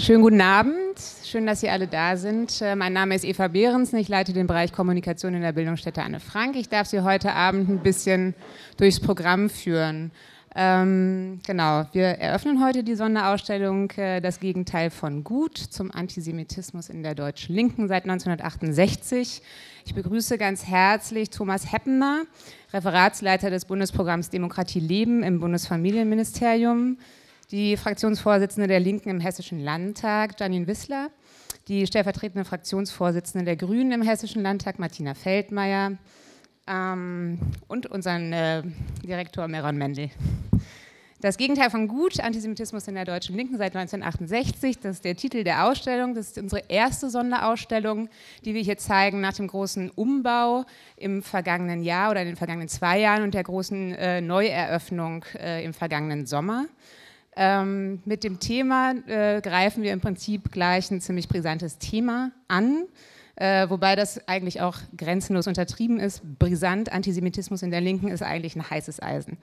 Schönen guten Abend. Schön, dass Sie alle da sind. Äh, mein Name ist Eva Behrens. Ich leite den Bereich Kommunikation in der Bildungsstätte Anne Frank. Ich darf Sie heute Abend ein bisschen durchs Programm führen. Ähm, genau, wir eröffnen heute die Sonderausstellung äh, Das Gegenteil von Gut zum Antisemitismus in der deutschen Linken seit 1968. Ich begrüße ganz herzlich Thomas Heppener, Referatsleiter des Bundesprogramms Demokratie Leben im Bundesfamilienministerium die Fraktionsvorsitzende der Linken im Hessischen Landtag, Janine Wissler, die stellvertretende Fraktionsvorsitzende der Grünen im Hessischen Landtag, Martina Feldmeier ähm, und unseren äh, Direktor Meron Mendel. Das Gegenteil von Gut, Antisemitismus in der deutschen Linken seit 1968, das ist der Titel der Ausstellung. Das ist unsere erste Sonderausstellung, die wir hier zeigen nach dem großen Umbau im vergangenen Jahr oder in den vergangenen zwei Jahren und der großen äh, Neueröffnung äh, im vergangenen Sommer. Ähm, mit dem Thema äh, greifen wir im Prinzip gleich ein ziemlich brisantes Thema an, äh, wobei das eigentlich auch grenzenlos untertrieben ist. Brisant, Antisemitismus in der Linken ist eigentlich ein heißes Eisen.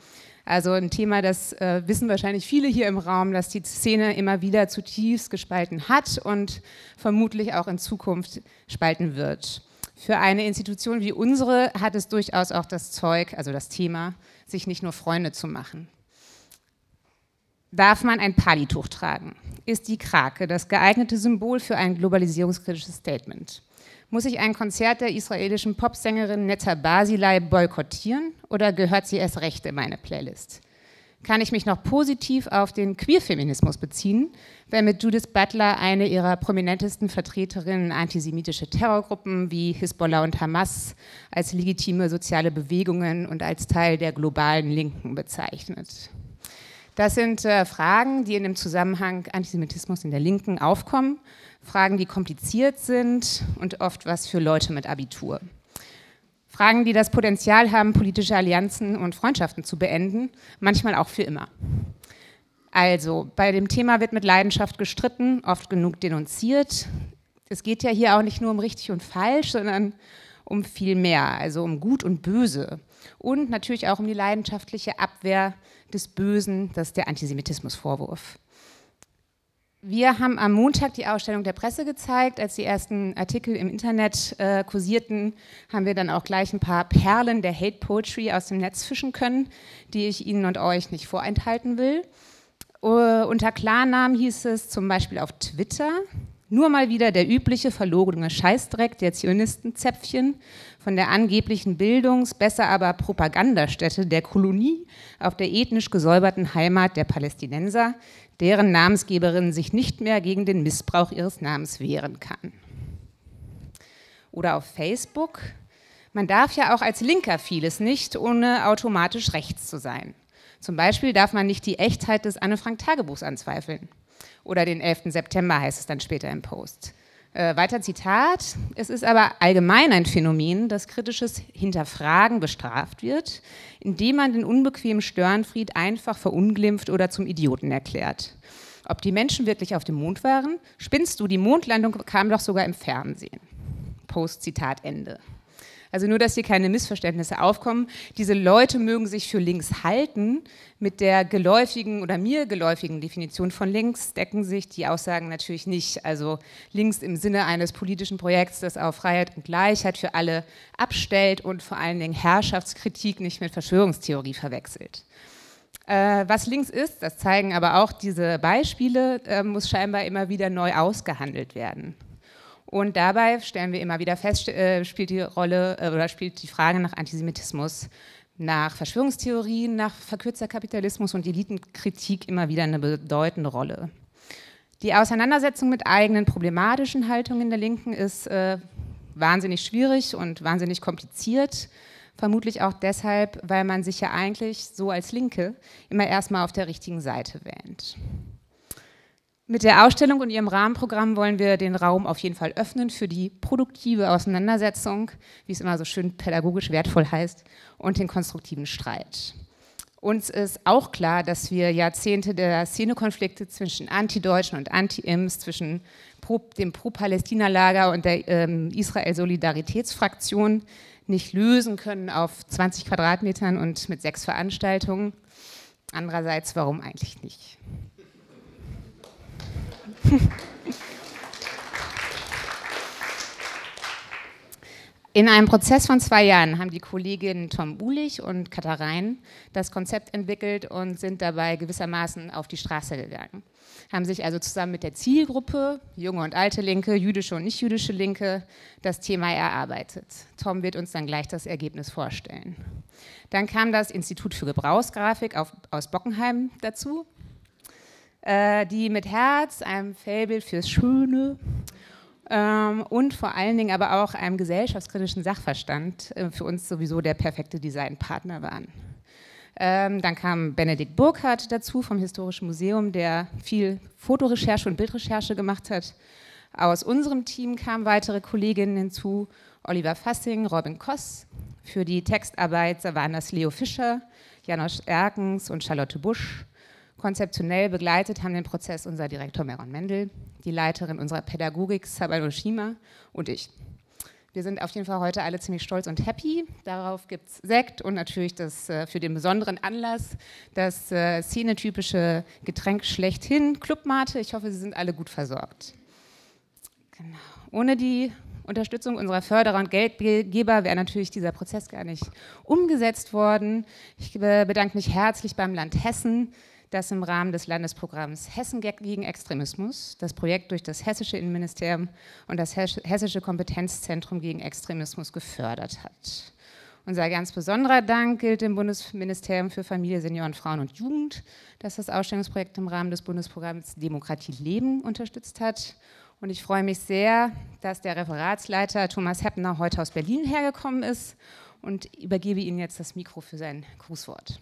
Also ein Thema, das äh, wissen wahrscheinlich viele hier im Raum, dass die Szene immer wieder zutiefst gespalten hat und vermutlich auch in Zukunft spalten wird. Für eine Institution wie unsere hat es durchaus auch das Zeug, also das Thema, sich nicht nur Freunde zu machen. Darf man ein Palituch tragen? Ist die Krake das geeignete Symbol für ein globalisierungskritisches Statement? Muss ich ein Konzert der israelischen Popsängerin Netta Basilei boykottieren oder gehört sie erst recht in meine Playlist? Kann ich mich noch positiv auf den Queerfeminismus beziehen, wenn mit Judith Butler eine ihrer prominentesten Vertreterinnen antisemitische Terrorgruppen wie Hisbollah und Hamas als legitime soziale Bewegungen und als Teil der globalen Linken bezeichnet? Das sind äh, Fragen, die in dem Zusammenhang Antisemitismus in der Linken aufkommen. Fragen, die kompliziert sind und oft was für Leute mit Abitur. Fragen, die das Potenzial haben, politische Allianzen und Freundschaften zu beenden, manchmal auch für immer. Also, bei dem Thema wird mit Leidenschaft gestritten, oft genug denunziert. Es geht ja hier auch nicht nur um richtig und falsch, sondern um viel mehr, also um Gut und Böse. Und natürlich auch um die leidenschaftliche Abwehr des Bösen, das ist der Antisemitismusvorwurf. Wir haben am Montag die Ausstellung der Presse gezeigt. Als die ersten Artikel im Internet äh, kursierten, haben wir dann auch gleich ein paar Perlen der Hate Poetry aus dem Netz fischen können, die ich Ihnen und euch nicht vorenthalten will. Uh, unter Klarnamen hieß es zum Beispiel auf Twitter, nur mal wieder der übliche verlogene Scheißdreck der Zionistenzäpfchen von der angeblichen Bildungs-, besser aber Propagandastätte der Kolonie auf der ethnisch gesäuberten Heimat der Palästinenser, deren Namensgeberin sich nicht mehr gegen den Missbrauch ihres Namens wehren kann. Oder auf Facebook. Man darf ja auch als Linker vieles nicht, ohne automatisch rechts zu sein. Zum Beispiel darf man nicht die Echtheit des Anne-Frank-Tagebuchs anzweifeln. Oder den 11. September heißt es dann später im Post. Äh, weiter Zitat. Es ist aber allgemein ein Phänomen, dass kritisches Hinterfragen bestraft wird, indem man den unbequemen Störenfried einfach verunglimpft oder zum Idioten erklärt. Ob die Menschen wirklich auf dem Mond waren? Spinnst du, die Mondlandung kam doch sogar im Fernsehen. Post Zitat Ende. Also nur, dass hier keine Missverständnisse aufkommen. Diese Leute mögen sich für links halten. Mit der geläufigen oder mir geläufigen Definition von links decken sich die Aussagen natürlich nicht. Also links im Sinne eines politischen Projekts, das auf Freiheit und Gleichheit für alle abstellt und vor allen Dingen Herrschaftskritik nicht mit Verschwörungstheorie verwechselt. Äh, was links ist, das zeigen aber auch diese Beispiele, äh, muss scheinbar immer wieder neu ausgehandelt werden. Und dabei stellen wir immer wieder fest, äh, spielt die Rolle äh, oder spielt die Frage nach Antisemitismus, nach Verschwörungstheorien, nach verkürzter Kapitalismus und Elitenkritik immer wieder eine bedeutende Rolle. Die Auseinandersetzung mit eigenen problematischen Haltungen der Linken ist äh, wahnsinnig schwierig und wahnsinnig kompliziert. Vermutlich auch deshalb, weil man sich ja eigentlich so als Linke immer erstmal auf der richtigen Seite wähnt. Mit der Ausstellung und ihrem Rahmenprogramm wollen wir den Raum auf jeden Fall öffnen für die produktive Auseinandersetzung, wie es immer so schön pädagogisch wertvoll heißt, und den konstruktiven Streit. Uns ist auch klar, dass wir Jahrzehnte der Szenekonflikte zwischen Anti-Deutschen und Anti-Ims, zwischen Pro, dem Pro-Palästina-Lager und der ähm, Israel-Solidaritätsfraktion nicht lösen können auf 20 Quadratmetern und mit sechs Veranstaltungen. Andererseits, warum eigentlich nicht? In einem Prozess von zwei Jahren haben die Kolleginnen Tom Ulich und Katharein das Konzept entwickelt und sind dabei gewissermaßen auf die Straße gegangen. Haben sich also zusammen mit der Zielgruppe, junge und alte Linke, jüdische und nicht-jüdische Linke, das Thema erarbeitet. Tom wird uns dann gleich das Ergebnis vorstellen. Dann kam das Institut für Gebrauchsgrafik auf, aus Bockenheim dazu, äh, die mit Herz, einem Faible fürs Schöne ähm, und vor allen Dingen aber auch einem gesellschaftskritischen Sachverstand äh, für uns sowieso der perfekte Designpartner waren. Ähm, dann kam Benedikt Burkhardt dazu vom Historischen Museum, der viel Fotorecherche und Bildrecherche gemacht hat. Aus unserem Team kamen weitere Kolleginnen hinzu, Oliver Fassing, Robin Koss. Für die Textarbeit waren das Leo Fischer, Janosch Erkens und Charlotte Busch. Konzeptionell begleitet haben den Prozess unser Direktor Meron Mendel, die Leiterin unserer Pädagogik Sabano Shima und ich. Wir sind auf jeden Fall heute alle ziemlich stolz und happy. Darauf gibt es Sekt und natürlich das äh, für den besonderen Anlass das äh, szenetypische Getränk schlechthin, Clubmate. Ich hoffe, Sie sind alle gut versorgt. Genau. Ohne die Unterstützung unserer Förderer und Geldgeber wäre natürlich dieser Prozess gar nicht umgesetzt worden. Ich bedanke mich herzlich beim Land Hessen, das im Rahmen des Landesprogramms Hessen gegen Extremismus das Projekt durch das Hessische Innenministerium und das Hessische Kompetenzzentrum gegen Extremismus gefördert hat. Unser ganz besonderer Dank gilt dem Bundesministerium für Familie, Senioren, Frauen und Jugend, das das Ausstellungsprojekt im Rahmen des Bundesprogramms Demokratie Leben unterstützt hat. Und ich freue mich sehr, dass der Referatsleiter Thomas Heppner heute aus Berlin hergekommen ist und übergebe Ihnen jetzt das Mikro für sein Grußwort.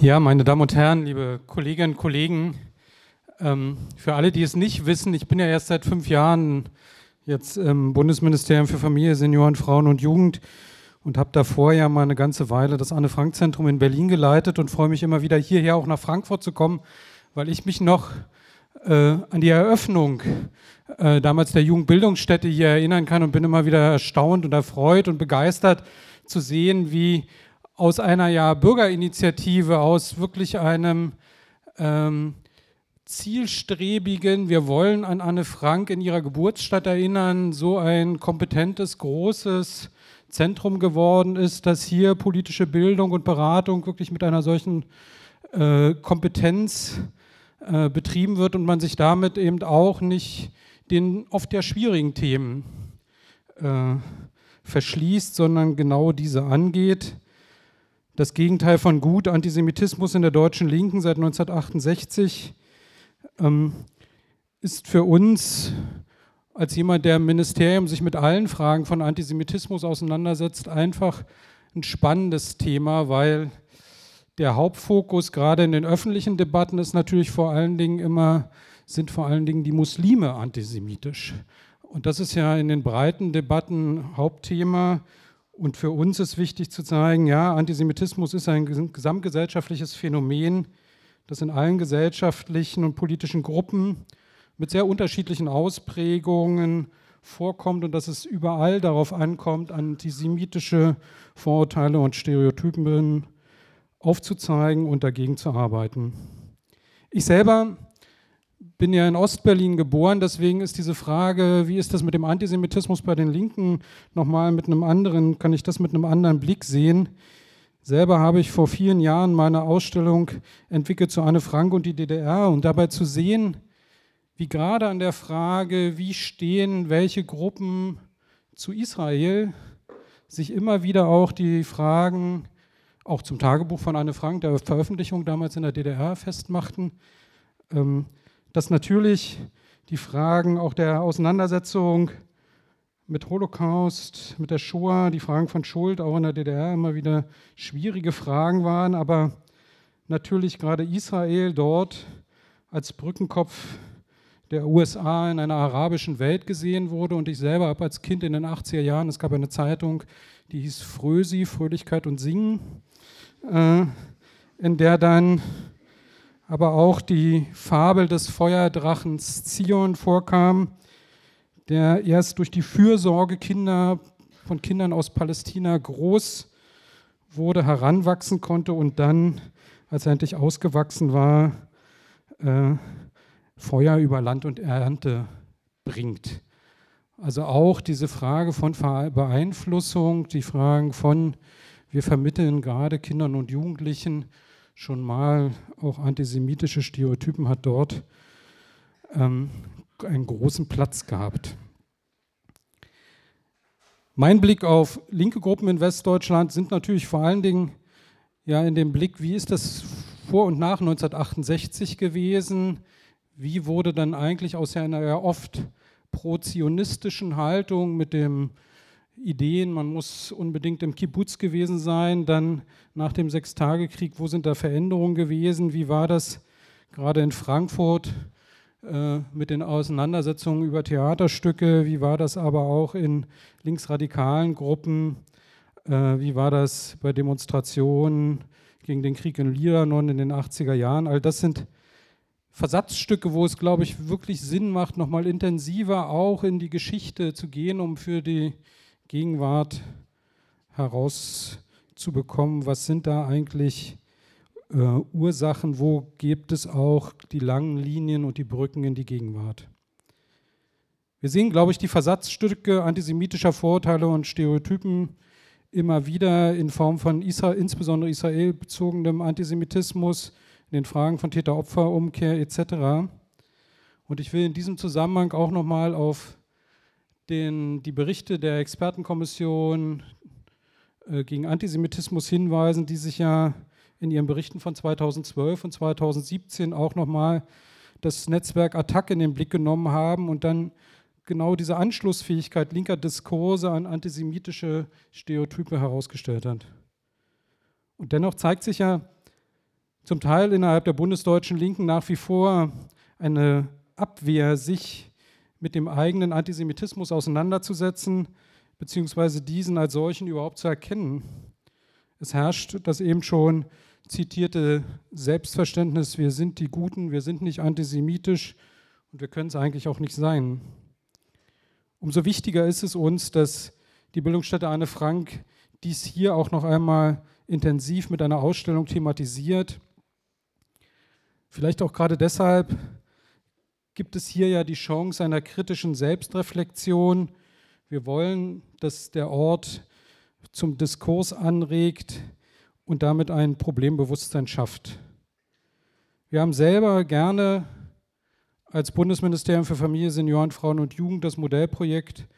Ja, meine Damen und Herren, liebe Kolleginnen und Kollegen, ähm, für alle, die es nicht wissen, ich bin ja erst seit fünf Jahren jetzt im Bundesministerium für Familie, Senioren, Frauen und Jugend und habe davor ja mal eine ganze Weile das Anne-Frank-Zentrum in Berlin geleitet und freue mich immer wieder hierher auch nach Frankfurt zu kommen, weil ich mich noch äh, an die Eröffnung äh, damals der Jugendbildungsstätte hier erinnern kann und bin immer wieder erstaunt und erfreut und begeistert zu sehen, wie aus einer ja Bürgerinitiative, aus wirklich einem ähm, zielstrebigen, wir wollen an Anne Frank in ihrer Geburtsstadt erinnern, so ein kompetentes, großes Zentrum geworden ist, dass hier politische Bildung und Beratung wirklich mit einer solchen äh, Kompetenz äh, betrieben wird und man sich damit eben auch nicht den oft ja schwierigen Themen äh, verschließt, sondern genau diese angeht das Gegenteil von gut, Antisemitismus in der deutschen Linken seit 1968, ähm, ist für uns als jemand, der im Ministerium sich mit allen Fragen von Antisemitismus auseinandersetzt, einfach ein spannendes Thema, weil der Hauptfokus gerade in den öffentlichen Debatten ist natürlich vor allen Dingen immer, sind vor allen Dingen die Muslime antisemitisch. Und das ist ja in den breiten Debatten Hauptthema. Und für uns ist wichtig zu zeigen, ja, Antisemitismus ist ein gesamtgesellschaftliches Phänomen, das in allen gesellschaftlichen und politischen Gruppen mit sehr unterschiedlichen Ausprägungen vorkommt und dass es überall darauf ankommt, antisemitische Vorurteile und Stereotypen aufzuzeigen und dagegen zu arbeiten. Ich selber bin ja in Ostberlin geboren, deswegen ist diese Frage, wie ist das mit dem Antisemitismus bei den Linken, nochmal mit einem anderen, kann ich das mit einem anderen Blick sehen. Selber habe ich vor vielen Jahren meine Ausstellung entwickelt zu Anne Frank und die DDR und dabei zu sehen, wie gerade an der Frage, wie stehen welche Gruppen zu Israel, sich immer wieder auch die Fragen, auch zum Tagebuch von Anne Frank, der Veröffentlichung damals in der DDR festmachten. Ähm, dass natürlich die Fragen auch der Auseinandersetzung mit Holocaust, mit der Shoah, die Fragen von Schuld auch in der DDR immer wieder schwierige Fragen waren, aber natürlich gerade Israel dort als Brückenkopf der USA in einer arabischen Welt gesehen wurde. Und ich selber habe als Kind in den 80er Jahren, es gab eine Zeitung, die hieß Frösi, Fröhlichkeit und Singen, äh, in der dann aber auch die Fabel des Feuerdrachens Zion vorkam, der erst durch die Fürsorge Kinder, von Kindern aus Palästina groß wurde, heranwachsen konnte und dann, als er endlich ausgewachsen war, äh, Feuer über Land und Ernte bringt. Also auch diese Frage von Beeinflussung, die Fragen von, wir vermitteln gerade Kindern und Jugendlichen schon mal auch antisemitische Stereotypen, hat dort ähm, einen großen Platz gehabt. Mein Blick auf linke Gruppen in Westdeutschland sind natürlich vor allen Dingen ja in dem Blick, wie ist das vor und nach 1968 gewesen? Wie wurde dann eigentlich aus einer ja oft pro-zionistischen Haltung mit den Ideen, man muss unbedingt im Kibbutz gewesen sein, dann nach dem Sechstagekrieg, wo sind da Veränderungen gewesen, wie war das gerade in Frankfurt äh, mit den Auseinandersetzungen über Theaterstücke, wie war das aber auch in linksradikalen Gruppen, äh, wie war das bei Demonstrationen gegen den Krieg in Libanon in den 80er Jahren, all das sind Versatzstücke, wo es, glaube ich, wirklich Sinn macht, nochmal intensiver auch in die Geschichte zu gehen, um für die Gegenwart herauszubekommen, was sind da eigentlich äh, Ursachen, wo gibt es auch die langen Linien und die Brücken in die Gegenwart. Wir sehen, glaube ich, die Versatzstücke antisemitischer Vorurteile und Stereotypen immer wieder in Form von Israel, insbesondere israelbezogenem Antisemitismus, in den Fragen von Täter-Opfer-Umkehr etc. Und ich will in diesem Zusammenhang auch nochmal auf den, die Berichte der Expertenkommission äh, gegen Antisemitismus hinweisen, die sich ja in ihren Berichten von 2012 und 2017 auch nochmal das Netzwerk Attack in den Blick genommen haben und dann genau diese Anschlussfähigkeit linker Diskurse an antisemitische Stereotype herausgestellt hat. Und dennoch zeigt sich ja, zum Teil innerhalb der bundesdeutschen Linken nach wie vor eine Abwehr, sich mit dem eigenen Antisemitismus auseinanderzusetzen, beziehungsweise diesen als solchen überhaupt zu erkennen. Es herrscht das eben schon zitierte Selbstverständnis, wir sind die Guten, wir sind nicht antisemitisch und wir können es eigentlich auch nicht sein. Umso wichtiger ist es uns, dass die Bildungsstätte Anne Frank dies hier auch noch einmal intensiv mit einer Ausstellung thematisiert Vielleicht auch gerade deshalb gibt es hier ja die Chance einer kritischen Selbstreflexion. Wir wollen, dass der Ort zum Diskurs anregt und damit ein Problembewusstsein schafft. Wir haben selber gerne als Bundesministerium für Familie, Senioren, Frauen und Jugend das Modellprojekt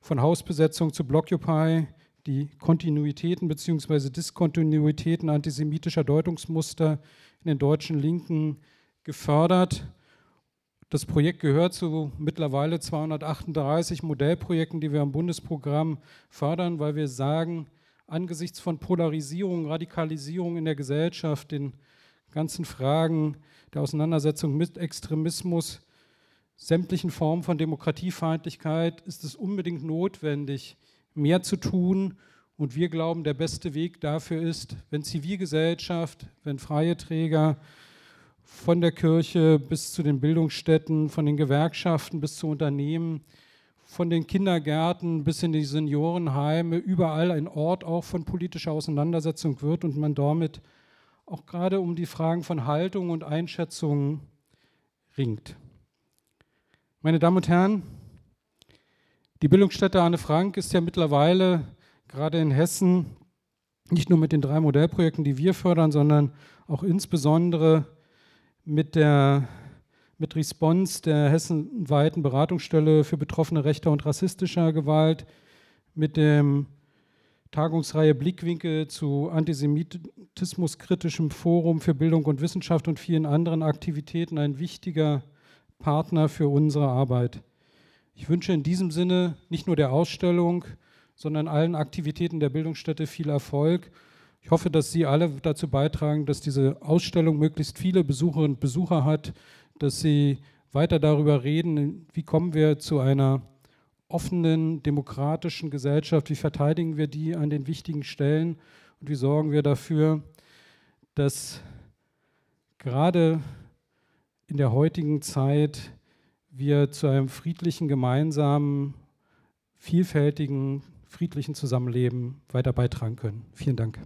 von Hausbesetzung zu Blockupy, die Kontinuitäten bzw. Diskontinuitäten antisemitischer Deutungsmuster in den deutschen Linken gefördert. Das Projekt gehört zu mittlerweile 238 Modellprojekten, die wir im Bundesprogramm fördern, weil wir sagen, angesichts von Polarisierung, Radikalisierung in der Gesellschaft, den ganzen Fragen der Auseinandersetzung mit Extremismus, sämtlichen Formen von Demokratiefeindlichkeit, ist es unbedingt notwendig, mehr zu tun. Und wir glauben, der beste Weg dafür ist, wenn Zivilgesellschaft, wenn freie Träger von der Kirche bis zu den Bildungsstätten, von den Gewerkschaften bis zu Unternehmen, von den Kindergärten bis in die Seniorenheime, überall ein Ort auch von politischer Auseinandersetzung wird und man damit auch gerade um die Fragen von Haltung und Einschätzung ringt. Meine Damen und Herren, die Bildungsstätte Anne Frank ist ja mittlerweile gerade in Hessen nicht nur mit den drei Modellprojekten, die wir fördern, sondern auch insbesondere mit der mit Response der hessenweiten Beratungsstelle für Betroffene rechter und rassistischer Gewalt, mit dem Tagungsreihe Blickwinkel zu antisemitismuskritischem Forum für Bildung und Wissenschaft und vielen anderen Aktivitäten ein wichtiger Partner für unsere Arbeit. Ich wünsche in diesem Sinne nicht nur der Ausstellung, sondern allen Aktivitäten der Bildungsstätte viel Erfolg. Ich hoffe, dass Sie alle dazu beitragen, dass diese Ausstellung möglichst viele Besucherinnen und Besucher hat, dass Sie weiter darüber reden, wie kommen wir zu einer offenen, demokratischen Gesellschaft, wie verteidigen wir die an den wichtigen Stellen und wie sorgen wir dafür, dass gerade in der heutigen Zeit wir zu einem friedlichen, gemeinsamen, vielfältigen, friedlichen Zusammenleben weiter beitragen können. Vielen Dank.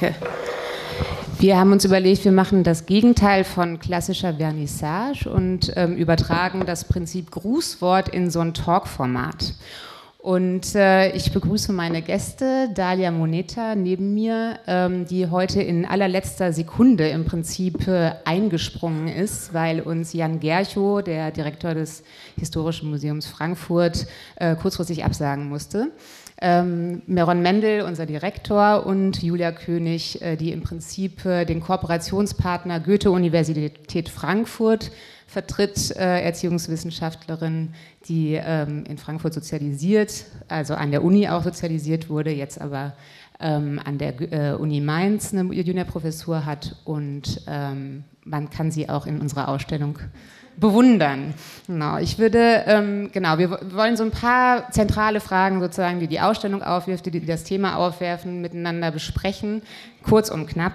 Danke. Wir haben uns überlegt, wir machen das Gegenteil von klassischer Vernissage und ähm, übertragen das Prinzip Grußwort in so ein Talk-Format. Und äh, ich begrüße meine Gäste, Dalia Moneta neben mir, ähm, die heute in allerletzter Sekunde im Prinzip äh, eingesprungen ist, weil uns Jan Gerchow, der Direktor des Historischen Museums Frankfurt, äh, kurzfristig absagen musste ähm, Meron Mendel, unser Direktor, und Julia König, äh, die im Prinzip äh, den Kooperationspartner Goethe-Universität Frankfurt vertritt, äh, Erziehungswissenschaftlerin, die ähm, in Frankfurt sozialisiert, also an der Uni auch sozialisiert wurde, jetzt aber ähm, an der äh, Uni Mainz eine Juniorprofessur hat und ähm, man kann sie auch in unserer Ausstellung bewundern. Genau, ich würde, ähm, genau, wir wollen so ein paar zentrale Fragen sozusagen, die die Ausstellung aufwirft, die, die das Thema aufwerfen, miteinander besprechen, kurz und knapp.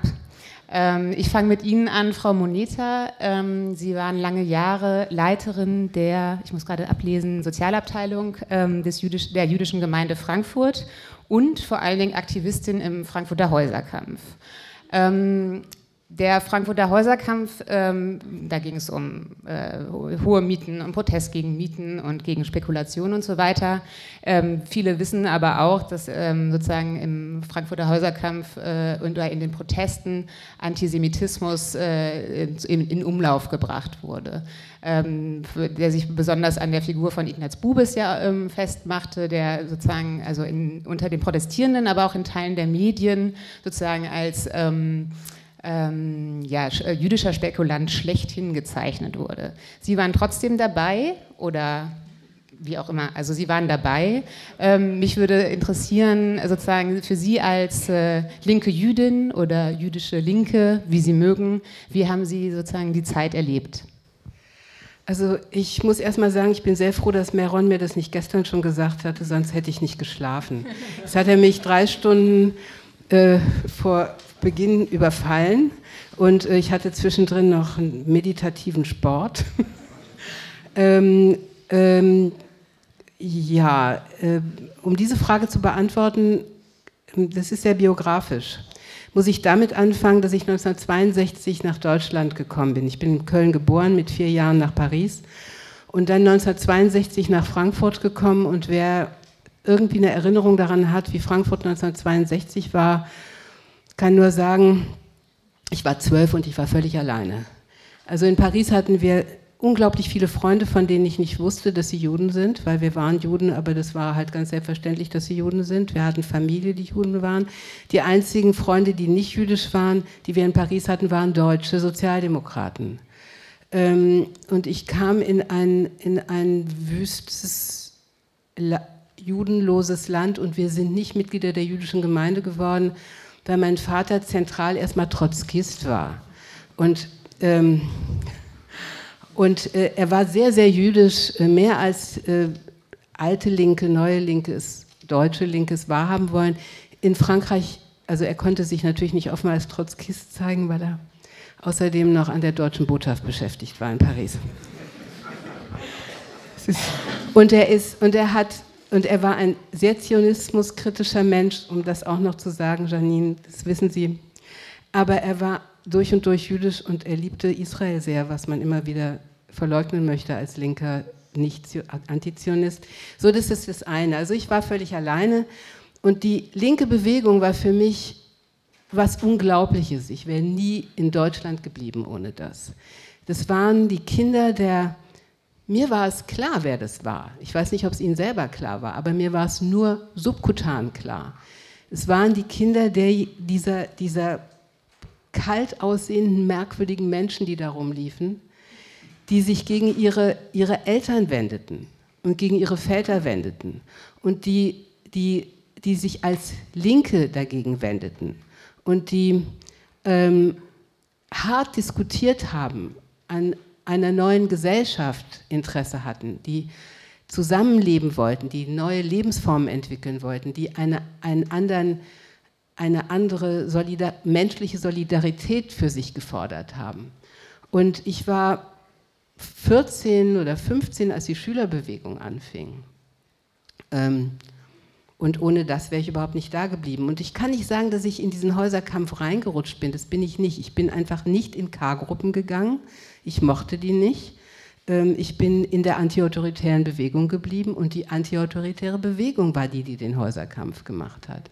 Ähm, ich fange mit Ihnen an, Frau Moneta. Ähm, Sie waren lange Jahre Leiterin der, ich muss gerade ablesen, Sozialabteilung ähm, des Jüdisch, der jüdischen Gemeinde Frankfurt und vor allen Dingen Aktivistin im Frankfurter Häuserkampf. Ähm, der Frankfurter Häuserkampf, ähm, da ging es um äh, hohe Mieten, um Protest gegen Mieten und gegen Spekulation und so weiter. Ähm, viele wissen aber auch, dass ähm, sozusagen im Frankfurter Häuserkampf äh, und in den Protesten Antisemitismus äh, in, in, Umlauf gebracht wurde, ähm, der sich besonders an der Figur von Ignaz Bubis ja ähm, festmachte, der sozusagen also in, unter den Protestierenden, aber auch in Teilen der Medien sozusagen als ähm, ja, äh, jüdischer Spekulant schlechthin gezeichnet wurde. Sie waren trotzdem dabei oder wie auch immer, also Sie waren dabei. Ähm, mich würde interessieren, sozusagen für Sie als äh, linke Jüdin oder jüdische Linke, wie Sie mögen, wie haben Sie sozusagen die Zeit erlebt? Also ich muss erst mal sagen, ich bin sehr froh, dass Meron mir das nicht gestern schon gesagt hatte, sonst hätte ich nicht geschlafen. Jetzt hat er mich drei Stunden äh, vor Beginn überfallen und äh, ich hatte zwischendrin noch einen meditativen Sport. ähm, ähm, ja, äh, um diese Frage zu beantworten, ähm, das ist sehr biografisch. Muss ich damit anfangen, dass ich 1962 nach Deutschland gekommen bin. Ich bin in Köln geboren, mit vier Jahren nach Paris und dann 1962 nach Frankfurt gekommen. Und wer irgendwie eine Erinnerung daran hat, wie Frankfurt 1962 war, kann nur sagen, ich war zwölf und ich war völlig alleine. Also in Paris hatten wir unglaublich viele Freunde, von denen ich nicht wusste, dass sie Juden sind, weil wir waren Juden, aber das war halt ganz selbstverständlich, dass sie Juden sind. Wir hatten Familie, die Juden waren. Die einzigen Freunde, die nicht jüdisch waren, die wir in Paris hatten, waren deutsche Sozialdemokraten. Ähm, und ich kam in ein, in ein wüstes, judenloses Land und wir sind nicht Mitglieder der jüdischen Gemeinde geworden weil mein Vater zentral erstmal Trotzkist war. Und, ähm, und äh, er war sehr, sehr jüdisch, äh, mehr als äh, alte Linke, neue Linkes, deutsche Linkes wahrhaben wollen. In Frankreich, also er konnte sich natürlich nicht offen als Trotzkist zeigen, weil er außerdem noch an der deutschen Botschaft beschäftigt war in Paris. Und er, ist, und er hat und er war ein sehr zionismuskritischer Mensch, um das auch noch zu sagen, Janine, das wissen Sie. Aber er war durch und durch jüdisch und er liebte Israel sehr, was man immer wieder verleugnen möchte als linker Nicht-Antizionist. So, das ist das eine. Also ich war völlig alleine und die linke Bewegung war für mich was Unglaubliches. Ich wäre nie in Deutschland geblieben ohne das. Das waren die Kinder der mir war es klar, wer das war. Ich weiß nicht, ob es Ihnen selber klar war, aber mir war es nur subkutan klar. Es waren die Kinder der, dieser, dieser kalt aussehenden, merkwürdigen Menschen, die da rumliefen, die sich gegen ihre, ihre Eltern wendeten und gegen ihre Väter wendeten und die, die, die sich als Linke dagegen wendeten und die ähm, hart diskutiert haben, an einer neuen Gesellschaft Interesse hatten, die zusammenleben wollten, die neue Lebensformen entwickeln wollten, die eine, einen anderen, eine andere Solidar menschliche Solidarität für sich gefordert haben. Und ich war 14 oder 15, als die Schülerbewegung anfing. Ähm, und ohne das wäre ich überhaupt nicht da geblieben. Und ich kann nicht sagen, dass ich in diesen Häuserkampf reingerutscht bin. Das bin ich nicht. Ich bin einfach nicht in K-Gruppen gegangen. Ich mochte die nicht. Ähm, ich bin in der antiautoritären Bewegung geblieben und die antiautoritäre Bewegung war die, die den Häuserkampf gemacht hat.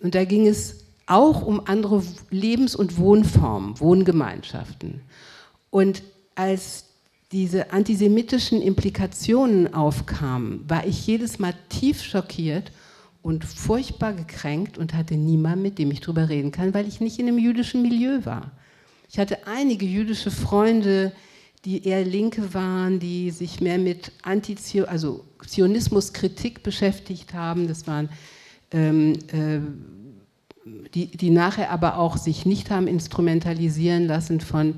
Und da ging es auch um andere Lebens- und Wohnformen, Wohngemeinschaften. Und als diese antisemitischen Implikationen aufkamen, war ich jedes Mal tief schockiert und furchtbar gekränkt und hatte niemanden, mit dem ich darüber reden kann, weil ich nicht in einem jüdischen Milieu war. Ich hatte einige jüdische Freunde, die eher Linke waren, die sich mehr mit Antizio also Zionismuskritik beschäftigt haben. Das waren ähm, äh, die, die nachher aber auch sich nicht haben instrumentalisieren lassen von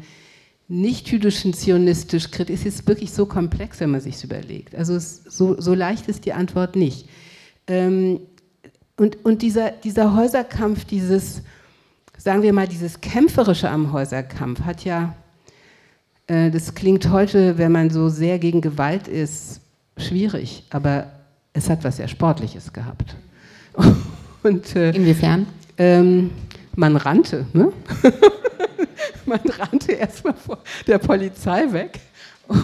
nicht-jüdischen zionistisch Kritik. Es ist wirklich so komplex, wenn man sich überlegt. Also es, so, so, leicht ist die Antwort nicht. Ähm, und, und dieser, dieser Häuserkampf, dieses, sagen wir mal, dieses Kämpferische am Häuserkampf hat ja äh, das klingt heute, wenn man so sehr gegen Gewalt ist, schwierig, aber es hat was sehr Sportliches gehabt. Und, äh, Inwiefern? Ähm, man rannte. Ne? man rannte erstmal vor der Polizei weg.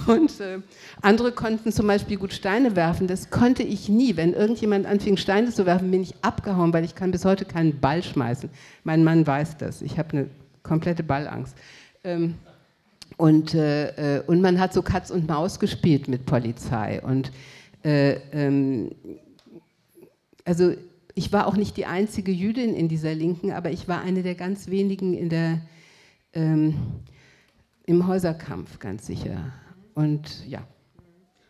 Und äh, andere konnten zum Beispiel gut Steine werfen. Das konnte ich nie. Wenn irgendjemand anfing, Steine zu werfen, bin ich abgehauen, weil ich kann bis heute keinen Ball schmeißen. Mein Mann weiß das. Ich habe eine komplette Ballangst. Ähm, und, äh, äh, und man hat so Katz und Maus gespielt mit Polizei. Und äh, ähm, also ich war auch nicht die einzige Jüdin in dieser Linken, aber ich war eine der ganz wenigen in der, ähm, im Häuserkampf, ganz sicher. Und ja.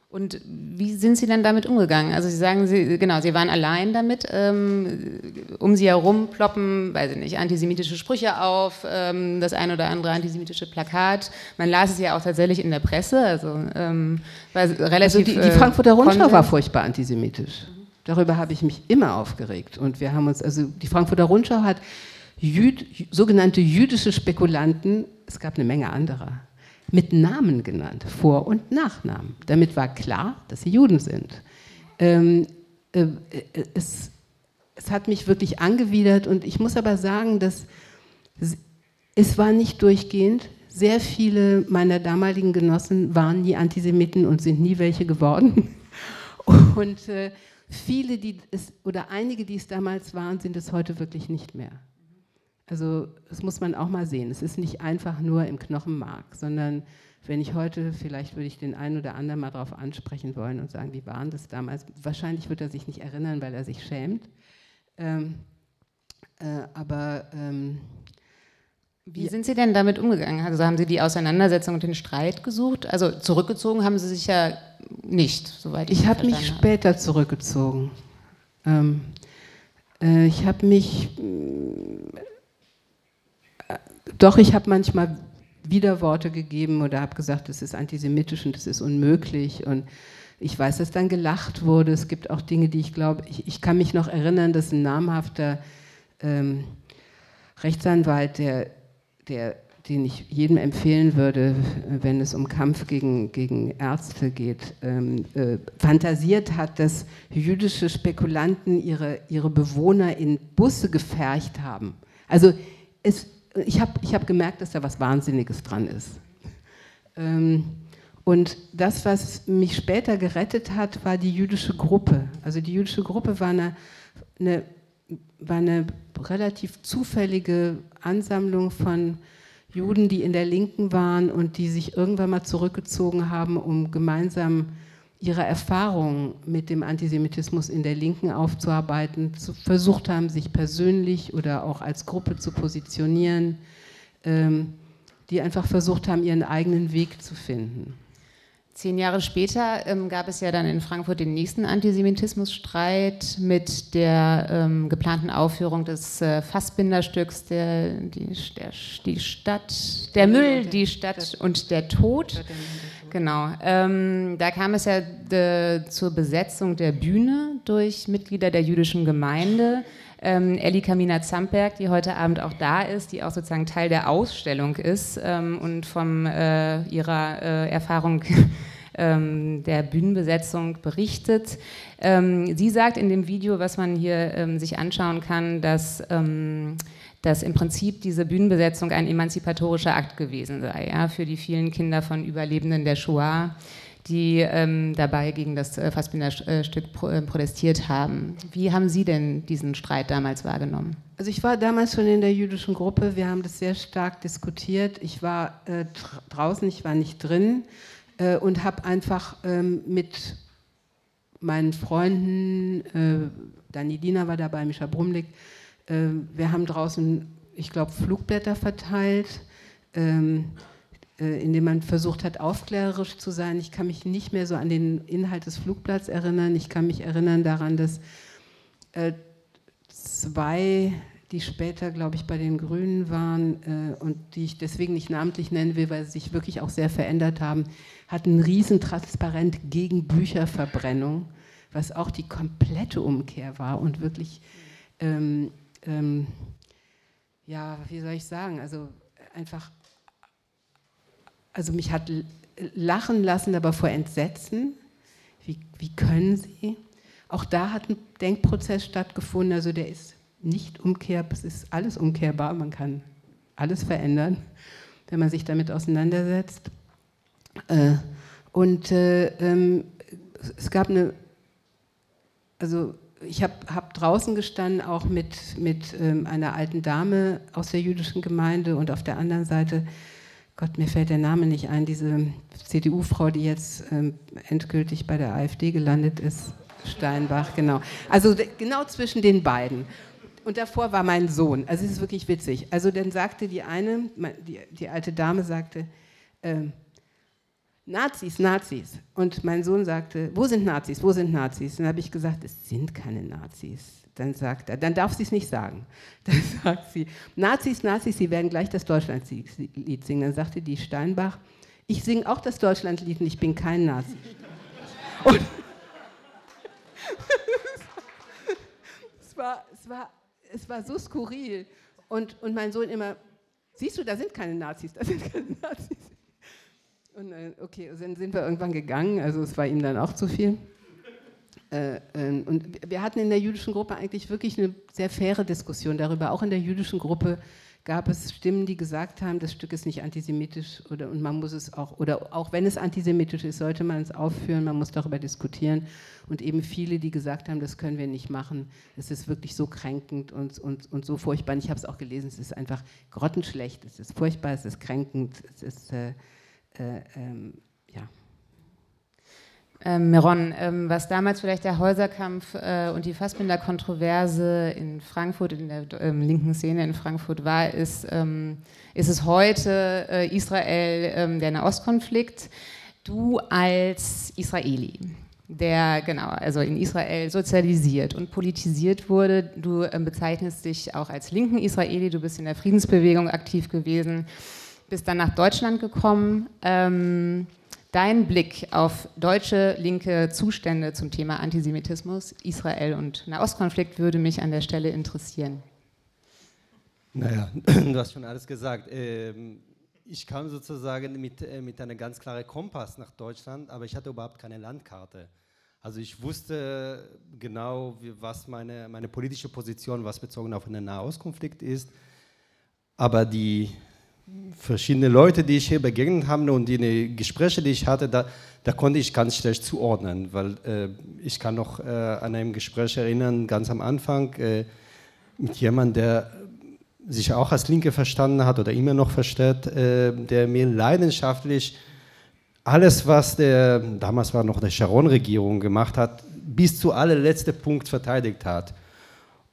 Und wie sind Sie denn damit umgegangen? Also Sie sagen, Sie, genau, Sie waren allein damit. Ähm, um Sie herum ploppen, weiß ich nicht, antisemitische Sprüche auf, ähm, das ein oder andere antisemitische Plakat. Man las es ja auch tatsächlich in der Presse. Also, ähm, relativ, also die, die äh, Frankfurter Rundschau war furchtbar antisemitisch. Darüber habe ich mich immer aufgeregt. Und wir haben uns, also die Frankfurter Rundschau hat Jüd, sogenannte jüdische Spekulanten, es gab eine Menge anderer, mit Namen genannt, Vor- und Nachnamen. Damit war klar, dass sie Juden sind. Ähm, äh, es, es hat mich wirklich angewidert und ich muss aber sagen, dass es war nicht durchgehend. Sehr viele meiner damaligen Genossen waren nie Antisemiten und sind nie welche geworden. Und äh, viele, die es, oder einige, die es damals waren, sind es heute wirklich nicht mehr. Also das muss man auch mal sehen. Es ist nicht einfach nur im Knochenmark, sondern wenn ich heute, vielleicht würde ich den einen oder anderen mal darauf ansprechen wollen und sagen, wie waren das damals? Wahrscheinlich wird er sich nicht erinnern, weil er sich schämt. Ähm, äh, aber ähm, wie sind Sie denn damit umgegangen? Also haben Sie die Auseinandersetzung und den Streit gesucht? Also zurückgezogen haben Sie sich ja nicht, soweit ich Ich habe mich später zurückgezogen. Ähm, äh, ich habe mich doch, ich habe manchmal Widerworte gegeben oder habe gesagt, das ist antisemitisch und das ist unmöglich. Und ich weiß, dass dann gelacht wurde. Es gibt auch Dinge, die ich glaube, ich, ich kann mich noch erinnern, dass ein namhafter ähm, Rechtsanwalt, der, der, den ich jedem empfehlen würde, wenn es um Kampf gegen, gegen Ärzte geht, ähm, äh, fantasiert hat, dass jüdische Spekulanten ihre, ihre Bewohner in Busse gefercht haben. Also es, ich habe ich hab gemerkt, dass da was Wahnsinniges dran ist. Ähm, und das, was mich später gerettet hat, war die jüdische Gruppe. Also die jüdische Gruppe war eine, eine, war eine relativ zufällige Ansammlung von Juden, die in der Linken waren und die sich irgendwann mal zurückgezogen haben, um gemeinsam ihre Erfahrungen mit dem Antisemitismus in der Linken aufzuarbeiten, zu, versucht haben, sich persönlich oder auch als Gruppe zu positionieren. ähm, die einfach versucht haben, ihren eigenen Weg zu finden. Zehn Jahre später ähm, gab es ja dann in Frankfurt den nächsten Antisemitismusstreit mit der ähm, geplanten Aufführung des äh, Fassbinderstücks der, die, der, die Stadt, der Müll, die Stadt und der Tod. Genau. Ähm, da kam es ja de, zur Besetzung der Bühne durch Mitglieder der jüdischen Gemeinde. Ähm, Elli Kamina Zamperg, die heute Abend auch da ist, die auch sozusagen Teil der Ausstellung ist ähm, und von äh, ihrer äh, Erfahrung ähm, der Bühnenbesetzung berichtet. Ähm, sie sagt in dem Video, was man hier ähm, sich anschauen kann, dass dass im Prinzip diese Bühnenbesetzung ein emanzipatorischer Akt gewesen sei, ja, für die vielen Kinder von Überlebenden der Shoah, die ähm, dabei gegen das äh, Fassbinder-Stück pro, äh, protestiert haben. Wie haben Sie denn diesen Streit damals wahrgenommen? Also ich war damals schon in der jüdischen Gruppe, wir haben das sehr stark diskutiert. Ich war äh, draußen, ich war nicht drin äh, und habe einfach ähm, mit meinen Freunden, äh, Dani Diener war dabei, Mischa Brumlik, wir haben draußen, ich glaube, Flugblätter verteilt. Ähm, äh, indem man versucht hat, aufklärerisch zu sein. Ich kann mich nicht mehr so an den Inhalt des Flugblatts erinnern. Ich kann mich erinnern daran, dass äh, zwei, die später, glaube ich, bei den Grünen waren äh, und die ich deswegen nicht namentlich nennen will, weil sie sich wirklich auch sehr verändert haben, hatten ein Riesentransparent gegen Bücherverbrennung, was auch die komplette Umkehr war und wirklich, ähm, ähm, ja, wie soll ich sagen, also einfach also mich hat lachen lassen, aber vor Entsetzen. Wie, wie können Sie? Auch da hat ein Denkprozess stattgefunden, also der ist nicht umkehrbar, es ist alles umkehrbar, man kann alles verändern, wenn man sich damit auseinandersetzt. Äh, und äh, ähm, es gab eine, also ich habe hab draußen gestanden, auch mit, mit ähm, einer alten Dame aus der jüdischen Gemeinde und auf der anderen Seite Gott, mir fällt der Name nicht ein, diese CDU-Frau, die jetzt ähm, endgültig bei der AfD gelandet ist, Steinbach, genau. Also genau zwischen den beiden. Und davor war mein Sohn. Also es ist wirklich witzig. Also dann sagte die eine, die, die alte Dame sagte, äh, Nazis, Nazis. Und mein Sohn sagte, wo sind Nazis, wo sind Nazis? Dann habe ich gesagt, es sind keine Nazis. Dann sagt er, dann darf sie es nicht sagen. Dann sagt sie, Nazis, Nazis, sie werden gleich das Deutschlandlied singen. Dann sagte die Steinbach, ich singe auch das Deutschlandlied und ich bin kein Nazi. Und es, war, es, war, es war so skurril. Und, und mein Sohn immer, siehst du, da sind keine Nazis, da sind keine Nazis. Und äh, okay, dann sind wir irgendwann gegangen, also es war ihm dann auch zu viel. Äh, ähm, und wir hatten in der jüdischen Gruppe eigentlich wirklich eine sehr faire Diskussion darüber. Auch in der jüdischen Gruppe gab es Stimmen, die gesagt haben, das Stück ist nicht antisemitisch oder und man muss es auch oder auch wenn es antisemitisch ist, sollte man es aufführen, man muss darüber diskutieren und eben viele, die gesagt haben, das können wir nicht machen, es ist wirklich so kränkend und, und, und so furchtbar. Und ich habe es auch gelesen, es ist einfach grottenschlecht, es ist furchtbar, es ist kränkend, es ist äh, äh, ähm, ja. Ähm, Meron, ähm, was damals vielleicht der Häuserkampf äh, und die Fassbinder-Kontroverse in Frankfurt, in der ähm, linken Szene in Frankfurt war, ist, ähm, ist es heute äh, Israel, ähm, der Nahostkonflikt. Du als Israeli, der genau, also in Israel sozialisiert und politisiert wurde, du bezeichnest dich auch als linken Israeli, du bist in der Friedensbewegung aktiv gewesen, bist dann nach Deutschland gekommen. Dein Blick auf deutsche linke Zustände zum Thema Antisemitismus, Israel und Nahostkonflikt würde mich an der Stelle interessieren. Naja, du hast schon alles gesagt. Ähm, ich kam sozusagen mit, äh, mit einem ganz klaren Kompass nach Deutschland, aber ich hatte überhaupt keine Landkarte. Also ich wusste genau, was meine, meine politische Position, was bezogen auf einen Nahostkonflikt ist. Aber die, verschiedene Leute, die ich hier begegnet habe und die Gespräche, die ich hatte, da, da konnte ich ganz schlecht zuordnen, weil äh, ich kann noch äh, an einem Gespräch erinnern, ganz am Anfang, äh, mit jemandem, der sich auch als Linke verstanden hat oder immer noch versteht, äh, der mir leidenschaftlich alles, was der, damals war noch der Sharon-Regierung gemacht hat, bis zu allerletzten Punkt verteidigt hat.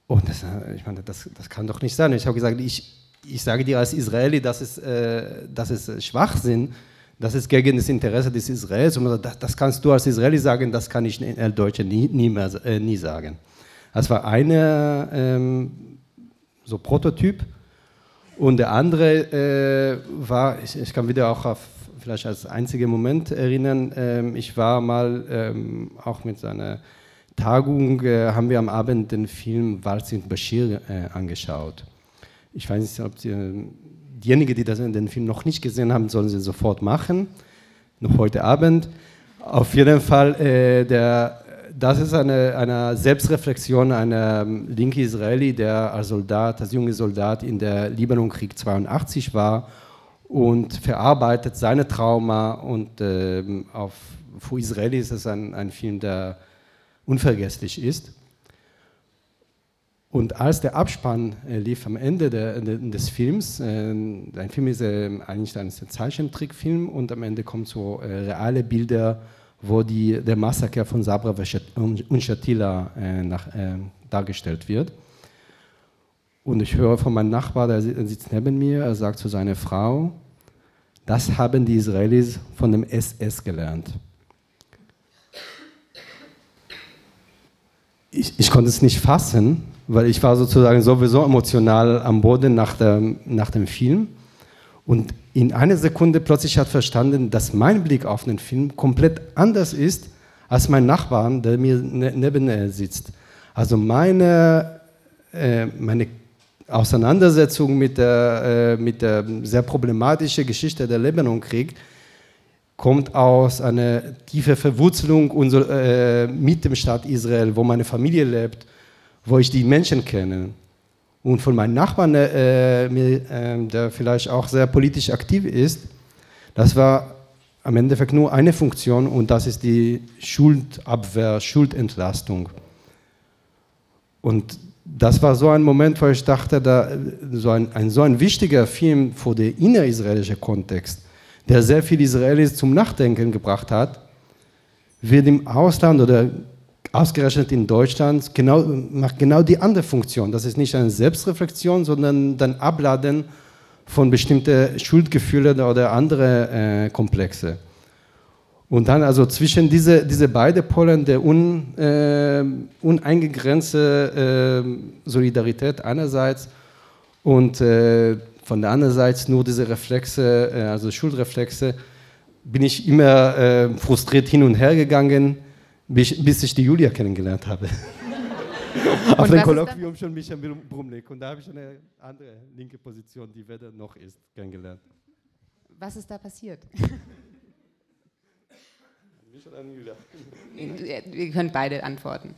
Und das, ich meine, das, das kann doch nicht sein. Ich habe gesagt, ich, ich sage dir als Israeli, das ist, äh, das ist Schwachsinn, das ist gegen das Interesse des Israels. Und das, das kannst du als Israeli sagen, das kann ich als Deutsche nie, nie, mehr, äh, nie sagen. Das war eine ähm, so Prototyp. Und der andere äh, war, ich, ich, kann wieder auch auf vielleicht als einziger Moment erinnern, ähm, ich war mal ähm, auch mit seiner Tagung, äh, haben wir am Abend den Film Walz und Bashir äh, angeschaut. Ich weiß nicht, ob Sie, diejenigen, die das, den Film noch nicht gesehen haben, sollen sie sofort machen, noch heute Abend. Auf jeden Fall, äh, der, das ist eine, eine Selbstreflexion einer linken Israeli, der als Soldat, als junger Soldat in der Libanonkrieg 82 war und verarbeitet seine Trauma und äh, auf, für Israeli ist es ein, ein Film, der unvergesslich ist. Und als der Abspann äh, lief am Ende der, des Films, äh, ein Film ist äh, eigentlich ein Zeichentrickfilm und am Ende kommen so äh, reale Bilder, wo die, der Massaker von Sabra und Shatila äh, nach, äh, dargestellt wird. Und ich höre von meinem Nachbar, der sitzt neben mir, er sagt zu seiner Frau, das haben die Israelis von dem SS gelernt. Ich, ich konnte es nicht fassen, weil ich war sozusagen sowieso emotional am Boden nach, der, nach dem Film. Und in einer Sekunde plötzlich hat verstanden, dass mein Blick auf den Film komplett anders ist als mein Nachbar, der mir ne, neben mir sitzt. Also meine, äh, meine Auseinandersetzung mit der, äh, mit der sehr problematischen Geschichte der Libanonkrieg kommt aus einer tiefen Verwurzelung unser, äh, mit dem Staat Israel, wo meine Familie lebt wo ich die Menschen kenne. Und von meinem Nachbarn, äh, äh, der vielleicht auch sehr politisch aktiv ist, das war am Endeffekt nur eine Funktion und das ist die Schuldabwehr, Schuldentlastung. Und das war so ein Moment, wo ich dachte, da, so, ein, ein, so ein wichtiger Film für den innerisraelischen Kontext, der sehr viele Israelis zum Nachdenken gebracht hat, wird im Ausland oder ausgerechnet in Deutschland genau, macht genau die andere Funktion. Das ist nicht eine Selbstreflexion, sondern ein Abladen von bestimmten Schuldgefühlen oder andere äh, Komplexe. Und dann also zwischen diese, diese beiden Polen der un, äh, uneingegrenzte äh, Solidarität einerseits und äh, von der anderen Seite nur diese Reflexe, äh, also Schuldreflexe, bin ich immer äh, frustriert hin und her gegangen bis, bis ich die Julia kennengelernt habe. Auf dem Kolloquium schon Michael Brumlik. Und da habe ich eine andere linke Position, die wer noch ist, kennengelernt. Was ist da passiert? Mich oder Julia? Ihr könnt beide antworten.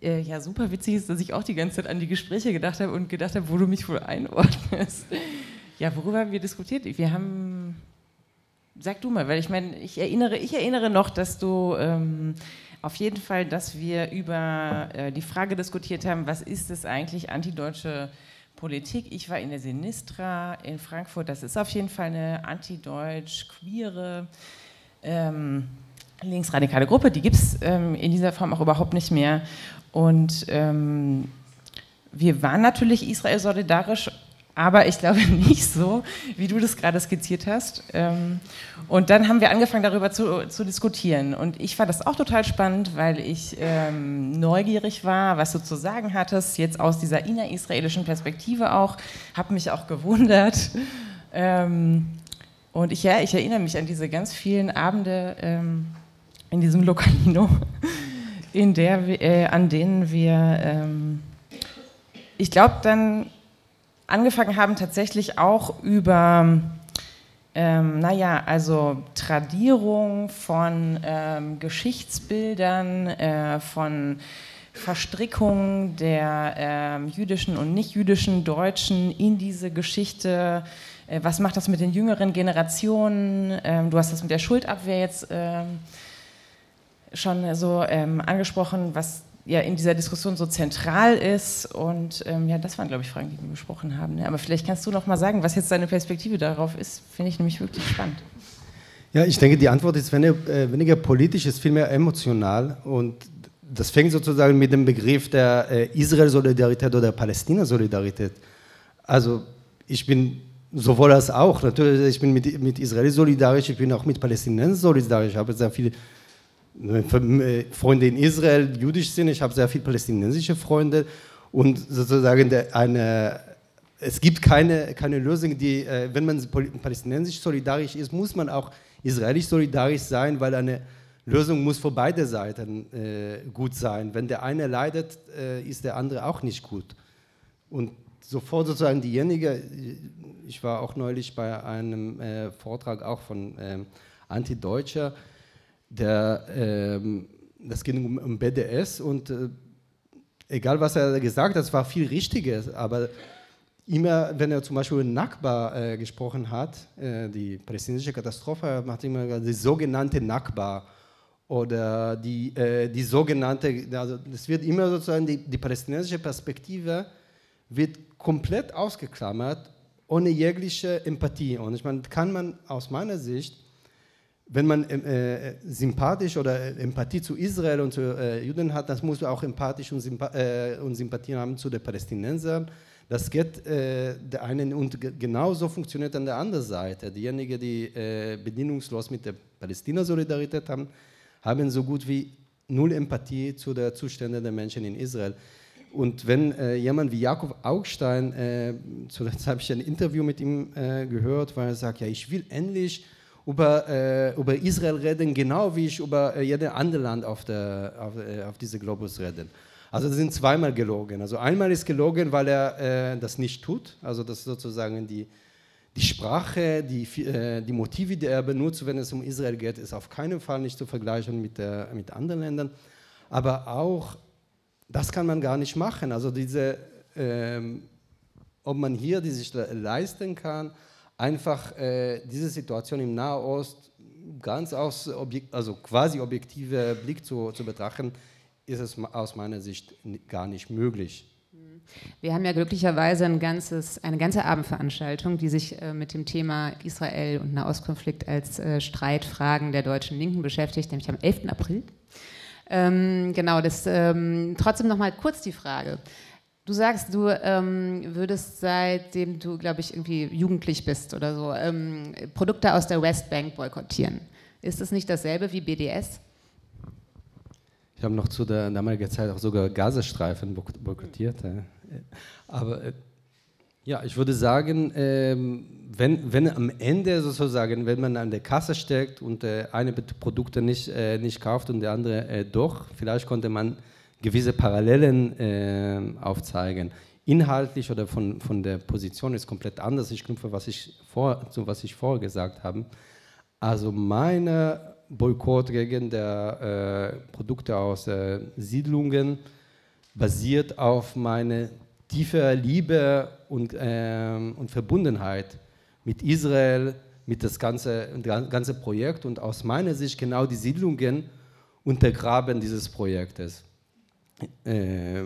Äh, ja, super witzig ist, dass ich auch die ganze Zeit an die Gespräche gedacht habe und gedacht habe, wo du mich wohl einordnest. Ja, worüber haben wir diskutiert? Wir haben Sag du mal, weil ich meine, ich erinnere, ich erinnere noch, dass du ähm, auf jeden Fall, dass wir über äh, die Frage diskutiert haben, was ist es eigentlich antideutsche Politik? Ich war in der Sinistra in Frankfurt, das ist auf jeden Fall eine antideutsch, queere, ähm, linksradikale Gruppe, die gibt es ähm, in dieser Form auch überhaupt nicht mehr. Und ähm, wir waren natürlich Israel solidarisch aber ich glaube nicht so, wie du das gerade skizziert hast. Ähm, und dann haben wir angefangen, darüber zu, zu diskutieren. Und ich fand das auch total spannend, weil ich ähm, neugierig war, was du zu sagen hattest, jetzt aus dieser innerisraelischen Perspektive auch, habe mich auch gewundert. Ähm, und ich, ja, ich erinnere mich an diese ganz vielen Abende ähm, in diesem Localino, in der, äh, an denen wir, ähm, ich glaube, dann angefangen haben, tatsächlich auch über, ähm, naja, also Tradierung von ähm, Geschichtsbildern, äh, von Verstrickung der ähm, jüdischen und nicht-jüdischen Deutschen in diese Geschichte. Äh, was macht das mit den jüngeren Generationen? Ähm, du hast das mit der Schuldabwehr jetzt ähm, schon so ähm, angesprochen, was ja in dieser Diskussion so zentral ist. Und ähm, ja, das waren, glaube ich, Fragen, die wir besprochen haben. Ne? Aber vielleicht kannst du noch mal sagen, was jetzt deine Perspektive darauf ist. Finde ich nämlich wirklich spannend. Ja, ich denke, die Antwort ist weniger, äh, politisch, ist vielmehr emotional. Und das fängt sozusagen mit dem Begriff der äh, Israel-Solidarität oder Palästina-Solidarität. Also ich bin sowohl als auch, natürlich, ich bin mit, mit Israel solidarisch, ich bin auch mit Palästinensern solidarisch, ich habe sehr viele Freunde in Israel, jüdisch sind, ich habe sehr viele palästinensische Freunde und sozusagen eine, es gibt keine, keine Lösung, die, äh, wenn man palästinensisch solidarisch ist, muss man auch israelisch solidarisch sein, weil eine Lösung muss für beide Seiten äh, gut sein. Wenn der eine leidet, äh, ist der andere auch nicht gut. Und sofort sozusagen diejenige, ich war auch neulich bei einem äh, Vortrag auch von ähm, Anti-Deutscher, der, ähm, das ging um, um BDS und äh, egal was er gesagt hat, es war viel Richtiges, aber immer, wenn er zum Beispiel über Nakba äh, gesprochen hat, äh, die palästinensische Katastrophe, macht immer die sogenannte Nakba oder die, äh, die sogenannte, also es wird immer sozusagen die, die palästinensische Perspektive wird komplett ausgeklammert, ohne jegliche Empathie. Und ich meine, kann man aus meiner Sicht, wenn man äh, sympathisch oder Empathie zu Israel und zu äh, Juden hat, dann muss man auch empathisch und, Sympa äh, und Sympathie haben zu den Palästinensern. Das geht äh, der einen und genauso funktioniert an der anderen Seite. Diejenigen, die äh, bedingungslos mit der Palästina-Solidarität haben, haben so gut wie null Empathie zu den Zuständen der Menschen in Israel. Und wenn äh, jemand wie Jakob Augstein, äh, zuletzt habe ich ein Interview mit ihm äh, gehört, weil er sagt, ja, ich will endlich über, äh, über Israel reden, genau wie ich über äh, jedes andere Land auf, der, auf, äh, auf diesem Globus reden. Also das sind zweimal gelogen. Also einmal ist gelogen, weil er das nicht tut, also das ist sozusagen die, die Sprache, die, die Motive, die er benutzt, wenn es um Israel geht, ist auf keinen Fall nicht zu vergleichen mit, der, mit anderen Ländern. Aber auch das kann man gar nicht machen. Also diese, ähm, ob man hier die sich leisten kann, einfach äh, diese Situation im Nahost ganz aus, also quasi objektive Blick zu, zu betrachten, ist es aus meiner Sicht gar nicht möglich. Wir haben ja glücklicherweise ein ganzes, eine ganze Abendveranstaltung, die sich äh, mit dem Thema Israel und Nahostkonflikt als äh, Streitfragen der deutschen Linken beschäftigt, nämlich am 11. April. Ähm, genau, das, ähm, trotzdem noch mal kurz die Frage. Du sagst, du ähm, würdest seitdem du, glaube ich, irgendwie jugendlich bist oder so, ähm, Produkte aus der Westbank boykottieren. Ist das nicht dasselbe wie BDS? Ich habe noch zu der damaligen Zeit auch sogar Gazastreifen boykottiert. Aber äh, ja, ich würde sagen, ähm, wenn, wenn am Ende sozusagen, wenn man an der Kasse steckt und äh, eine Produkte nicht, äh, nicht kauft und der andere äh, doch, vielleicht konnte man gewisse Parallelen äh, aufzeigen. Inhaltlich oder von, von der Position ist komplett anders. Ich knüpfe, was ich vor, zu was ich vorher gesagt habe. Also meine Boykott gegen die äh, Produkte aus äh, Siedlungen basiert auf meine tiefe Liebe und, ähm, und Verbundenheit mit Israel, mit das ganze, das ganze Projekt und aus meiner Sicht genau die Siedlungen untergraben dieses Projektes. Äh,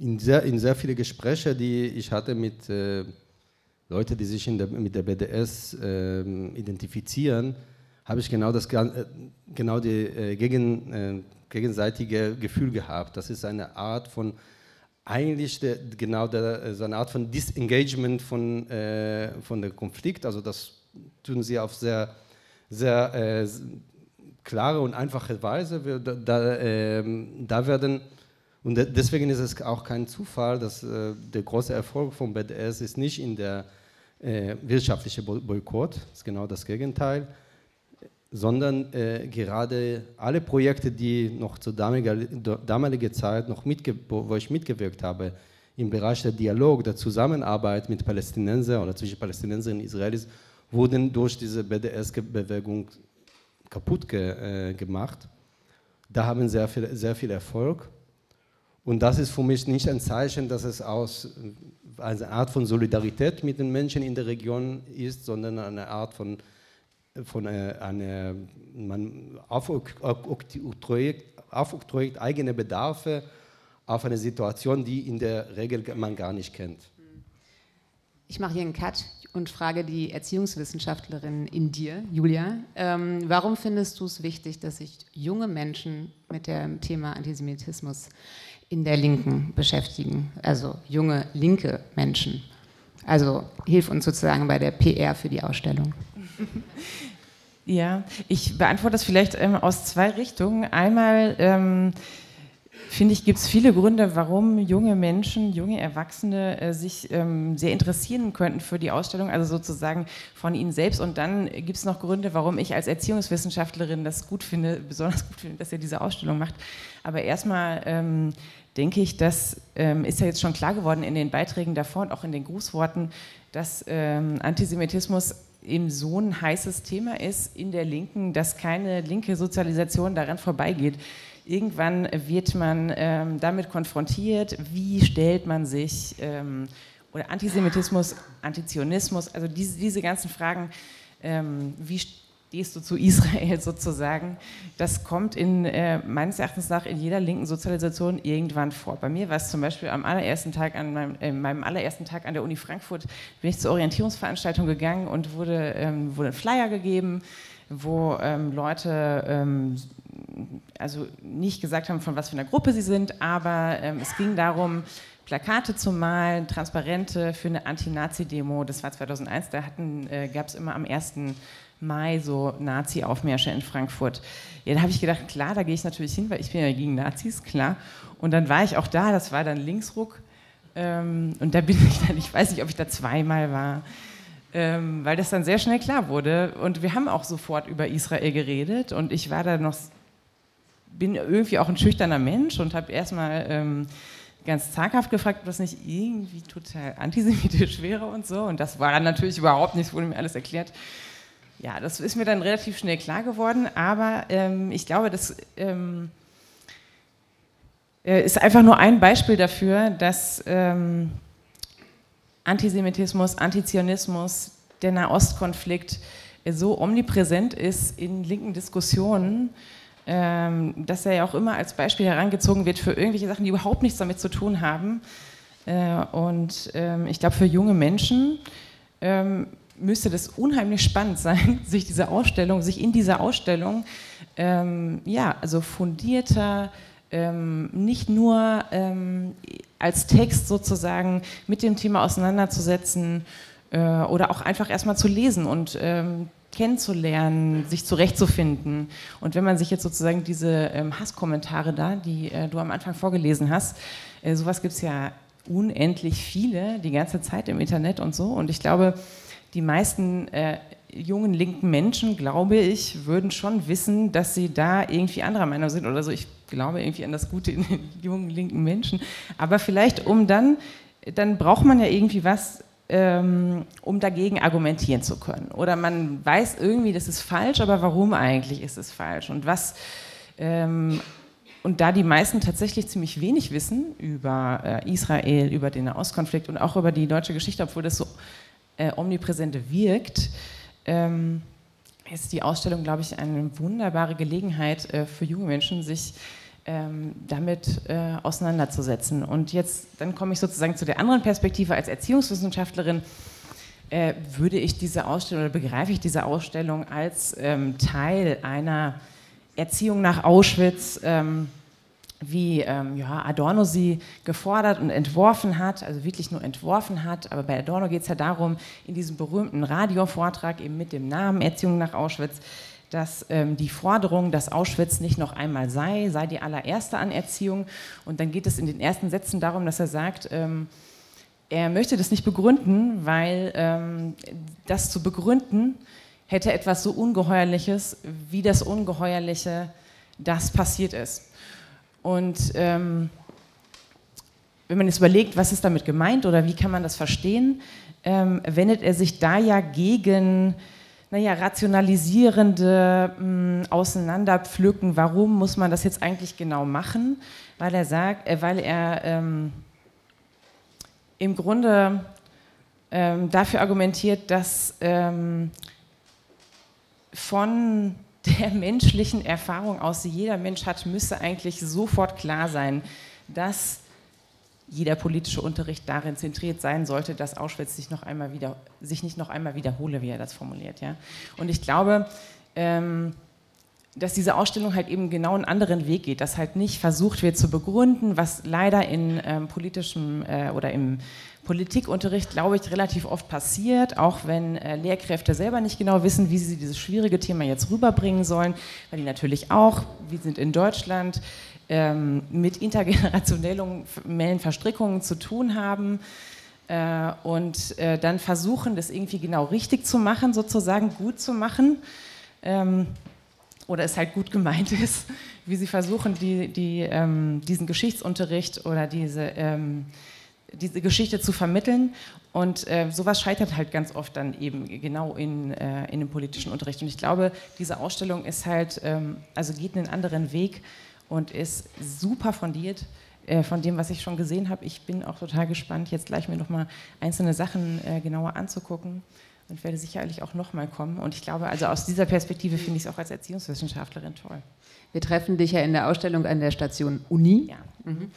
in, sehr, in sehr viele Gespräche, die ich hatte mit äh, Leuten, die sich der, mit der BDS äh, identifizieren, habe ich genau das äh, genau die äh, gegen, äh, gegenseitige Gefühl gehabt. Das ist eine Art von eigentlich der, genau der, so eine Art von Disengagement von, äh, von der Konflikt. Also das tun sie auf sehr, sehr äh, klare und einfache Weise. Da, da, äh, da, werden, und deswegen ist es auch kein Zufall, dass äh, der große Erfolg von BDS ist nicht in der äh, wirtschaftliche Boykott, ist genau das Gegenteil sondern äh, gerade alle Projekte, die noch zur damaligen, damaligen Zeit noch wo ich mitgewirkt habe, im Bereich der Dialog, der Zusammenarbeit mit Palästinensern oder zwischen Palästinensern und Israelis, wurden durch diese BDS-Bewegung kaputt ge, äh, gemacht. Da haben sehr viel, sehr viel Erfolg. Und das ist für mich nicht ein Zeichen, dass es aus eine Art von Solidarität mit den Menschen in der Region ist, sondern eine Art von von äh, einer, man aufoktroyiert, eigene Bedarfe auf eine Situation, die in der Regel man gar nicht kennt. Ich mache hier einen Cut und frage die Erziehungswissenschaftlerin in dir, Julia. Ähm, warum findest du es wichtig, dass sich junge Menschen mit dem Thema Antisemitismus in der Linken beschäftigen? Also junge linke Menschen. Also hilf uns sozusagen bei der PR für die Ausstellung. Ja, ich beantworte das vielleicht ähm, aus zwei Richtungen. Einmal ähm, finde ich, gibt es viele Gründe, warum junge Menschen, junge Erwachsene äh, sich ähm, sehr interessieren könnten für die Ausstellung, also sozusagen von ihnen selbst. Und dann gibt es noch Gründe, warum ich als Erziehungswissenschaftlerin das gut finde, besonders gut finde, dass ihr diese Ausstellung macht. Aber erstmal ähm, denke ich, das ähm, ist ja jetzt schon klar geworden in den Beiträgen davor und auch in den Grußworten, dass ähm, Antisemitismus eben so ein heißes Thema ist in der Linken, dass keine linke Sozialisation daran vorbeigeht. Irgendwann wird man ähm, damit konfrontiert, wie stellt man sich, ähm, oder Antisemitismus, Antizionismus, also diese, diese ganzen Fragen, ähm, wie stehst du zu Israel sozusagen, das kommt in, äh, meines Erachtens nach in jeder linken Sozialisation irgendwann vor. Bei mir war es zum Beispiel am allerersten Tag, an meinem, äh, meinem allerersten Tag an der Uni Frankfurt, bin ich zur Orientierungsveranstaltung gegangen und wurde, ähm, wurde ein Flyer gegeben, wo ähm, Leute ähm, also nicht gesagt haben, von was für einer Gruppe sie sind, aber ähm, es ging darum, Plakate zu malen, Transparente für eine Anti-Nazi-Demo. Das war 2001, da äh, gab es immer am 1. Mai so Nazi-Aufmärsche in Frankfurt. Ja, da habe ich gedacht, klar, da gehe ich natürlich hin, weil ich bin ja gegen Nazis, klar. Und dann war ich auch da, das war dann Linksruck. Ähm, und da bin ich dann, ich weiß nicht, ob ich da zweimal war ähm, weil das dann sehr schnell klar wurde. Und wir haben auch sofort über Israel geredet und ich war da noch, bin irgendwie auch ein schüchterner Mensch und habe erstmal ähm, ganz zaghaft gefragt, ob das nicht irgendwie total antisemitisch wäre und so. Und das war dann natürlich überhaupt nichts, wurde mir alles erklärt. Ja, das ist mir dann relativ schnell klar geworden, aber ähm, ich glaube, das ähm, äh, ist einfach nur ein Beispiel dafür, dass ähm, Antisemitismus, Antizionismus, der Nahostkonflikt so omnipräsent ist in linken Diskussionen, ähm, dass er ja auch immer als Beispiel herangezogen wird für irgendwelche Sachen, die überhaupt nichts damit zu tun haben. Äh, und ähm, ich glaube, für junge Menschen ähm, müsste das unheimlich spannend sein, sich diese Ausstellung, sich in dieser Ausstellung, ja, also fundierter, nicht nur als Text sozusagen mit dem Thema auseinanderzusetzen äh, oder auch einfach erstmal zu lesen und ähm, kennenzulernen, sich zurechtzufinden. Und wenn man sich jetzt sozusagen diese ähm, Hasskommentare da, die äh, du am Anfang vorgelesen hast, äh, sowas gibt es ja unendlich viele, die ganze Zeit im Internet und so. Und ich glaube, die meisten äh, jungen linken Menschen, glaube ich, würden schon wissen, dass sie da irgendwie anderer Meinung sind oder so. Ich glaube irgendwie an das Gute in den jungen linken Menschen. Aber vielleicht um dann, dann braucht man ja irgendwie was, ähm, um dagegen argumentieren zu können. Oder man weiß irgendwie, das ist falsch, aber warum eigentlich ist es falsch? Und was ähm, und da die meisten tatsächlich ziemlich wenig wissen über äh, Israel, über den Nahostkonflikt und auch über die deutsche Geschichte, obwohl das so äh, omnipräsent wirkt, ähm, ist die Ausstellung, glaube ich, eine wunderbare Gelegenheit äh, für junge Menschen, sich ähm, damit äh, auseinanderzusetzen. Und jetzt, dann komme ich sozusagen zu der anderen Perspektive als Erziehungswissenschaftlerin. Äh, würde ich diese Ausstellung oder begreife ich diese Ausstellung als ähm, Teil einer Erziehung nach Auschwitz? Ähm, wie ähm, ja, Adorno sie gefordert und entworfen hat, also wirklich nur entworfen hat. Aber bei Adorno geht es ja darum, in diesem berühmten Radiovortrag eben mit dem Namen Erziehung nach Auschwitz, dass ähm, die Forderung, dass Auschwitz nicht noch einmal sei, sei die allererste Anerziehung. Und dann geht es in den ersten Sätzen darum, dass er sagt, ähm, er möchte das nicht begründen, weil ähm, das zu begründen hätte etwas so Ungeheuerliches wie das Ungeheuerliche, das passiert ist. Und ähm, wenn man jetzt überlegt, was ist damit gemeint oder wie kann man das verstehen, ähm, wendet er sich da ja gegen naja, rationalisierende mh, hm, Auseinanderpflücken, warum muss man das jetzt eigentlich genau machen, weil er sagt, äh, weil er ähm, im Grunde ähm, dafür argumentiert, dass ähm, von der menschlichen Erfahrung aus, die jeder Mensch hat, müsse eigentlich sofort klar sein, dass jeder politische Unterricht darin zentriert sein sollte, dass Auschwitz sich, noch einmal wieder, sich nicht noch einmal wiederhole, wie er das formuliert. Ja? Und ich glaube, ähm, dass diese Ausstellung halt eben genau einen anderen Weg geht, dass halt nicht versucht wird zu begründen, was leider in ähm, politischem äh, oder im Politikunterricht, glaube ich, relativ oft passiert, auch wenn äh, Lehrkräfte selber nicht genau wissen, wie sie dieses schwierige Thema jetzt rüberbringen sollen, weil die natürlich auch, wir sind in Deutschland, ähm, mit intergenerationellen Verstrickungen zu tun haben äh, und äh, dann versuchen, das irgendwie genau richtig zu machen, sozusagen gut zu machen. Ähm, oder es halt gut gemeint ist, wie sie versuchen, die, die, ähm, diesen Geschichtsunterricht oder diese, ähm, diese Geschichte zu vermitteln. Und äh, sowas scheitert halt ganz oft dann eben genau in, äh, in dem politischen Unterricht. Und ich glaube, diese Ausstellung ist halt, ähm, also geht einen anderen Weg und ist super fundiert äh, von dem, was ich schon gesehen habe. Ich bin auch total gespannt, jetzt gleich mir nochmal einzelne Sachen äh, genauer anzugucken und werde sicherlich auch nochmal kommen. Und ich glaube, also aus dieser Perspektive finde ich es auch als Erziehungswissenschaftlerin toll. Wir treffen dich ja in der Ausstellung an der Station Uni. Ja. Mhm.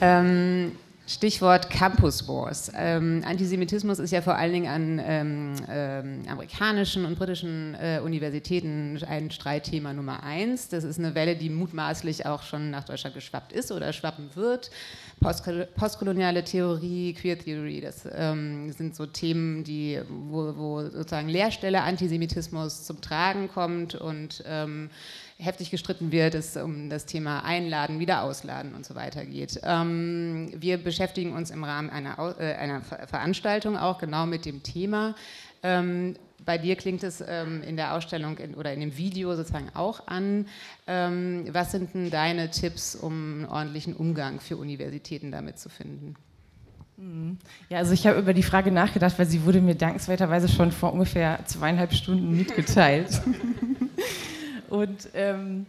ähm, Stichwort Campus Wars. Ähm, Antisemitismus ist ja vor allen Dingen an ähm, ähm, amerikanischen und britischen äh, Universitäten ein Streitthema Nummer eins. Das ist eine Welle, die mutmaßlich auch schon nach Deutschland geschwappt ist oder schwappen wird. Post postkoloniale Theorie, Queer Theory, das ähm, sind so Themen, die, wo, wo, sozusagen Leerstelle Antisemitismus zum Tragen kommt und ähm, heftig gestritten wird, es um das Thema Einladen, wieder ausladen und so weiter geht. Ähm, wir beschäftigen uns im Rahmen einer, äh, einer Veranstaltung auch genau mit dem Thema. Ähm, bei dir klingt es ähm, in der Ausstellung in, oder in dem Video sozusagen auch an. Ähm, was sind denn deine Tipps, um einen ordentlichen Umgang für Universitäten damit zu finden? Mhm. Ja, also ich habe über die Frage nachgedacht, weil sie wurde mir dankenswerterweise schon vor ungefähr zweieinhalb Stunden mitgeteilt. Und ähm,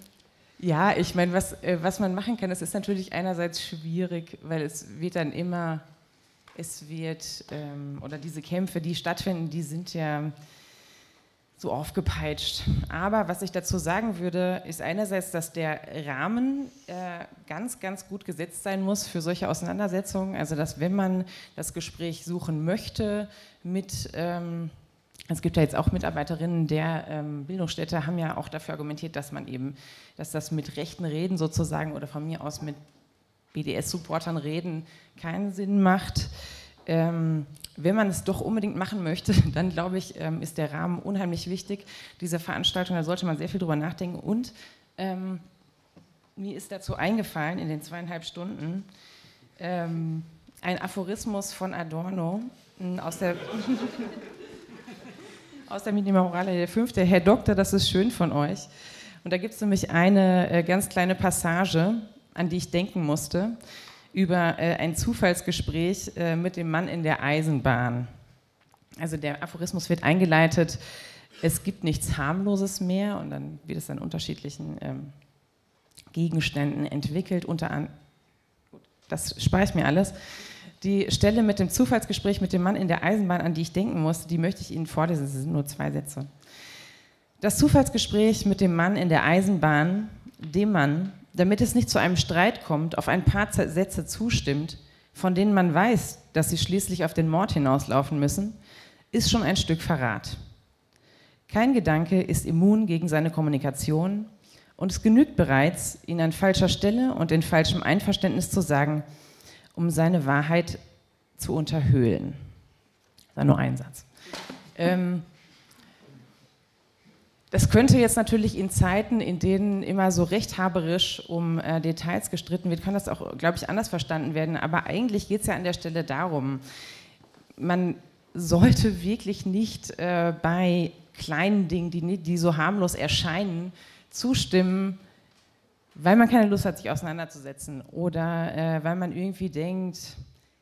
ja, ich meine, was, äh, was man machen kann, das ist natürlich einerseits schwierig, weil es wird dann immer, es wird, ähm, oder diese Kämpfe, die stattfinden, die sind ja so aufgepeitscht. Aber was ich dazu sagen würde, ist einerseits, dass der Rahmen äh, ganz, ganz gut gesetzt sein muss für solche Auseinandersetzungen. Also, dass wenn man das Gespräch suchen möchte mit ähm, es gibt ja jetzt auch Mitarbeiterinnen der ähm, Bildungsstätte, haben ja auch dafür argumentiert, dass man eben, dass das mit rechten Reden sozusagen oder von mir aus mit BDS-Supportern reden keinen Sinn macht. Ähm, wenn man es doch unbedingt machen möchte, dann glaube ich, ähm, ist der Rahmen unheimlich wichtig. Diese Veranstaltung, da sollte man sehr viel drüber nachdenken. Und ähm, mir ist dazu eingefallen in den zweieinhalb Stunden ähm, ein Aphorismus von Adorno aus der aus der Minima Morale der Fünfte. Herr Doktor, das ist schön von euch. Und da gibt es nämlich eine äh, ganz kleine Passage, an die ich denken musste, über äh, ein Zufallsgespräch äh, mit dem Mann in der Eisenbahn. Also der Aphorismus wird eingeleitet, es gibt nichts Harmloses mehr und dann wird es an unterschiedlichen ähm, Gegenständen entwickelt, unter anderem, das spare ich mir alles. Die Stelle mit dem Zufallsgespräch mit dem Mann in der Eisenbahn, an die ich denken musste, die möchte ich Ihnen vorlesen. Es sind nur zwei Sätze. Das Zufallsgespräch mit dem Mann in der Eisenbahn, dem Mann, damit es nicht zu einem Streit kommt, auf ein paar Sätze zustimmt, von denen man weiß, dass sie schließlich auf den Mord hinauslaufen müssen, ist schon ein Stück Verrat. Kein Gedanke ist immun gegen seine Kommunikation und es genügt bereits, ihn an falscher Stelle und in falschem Einverständnis zu sagen, um seine Wahrheit zu unterhöhlen. Das war nur ein Satz. Ähm, das könnte jetzt natürlich in Zeiten, in denen immer so rechthaberisch um äh, Details gestritten wird, kann das auch, glaube ich, anders verstanden werden. Aber eigentlich geht es ja an der Stelle darum, man sollte wirklich nicht äh, bei kleinen Dingen, die, die so harmlos erscheinen, zustimmen, weil man keine Lust hat, sich auseinanderzusetzen oder äh, weil man irgendwie denkt,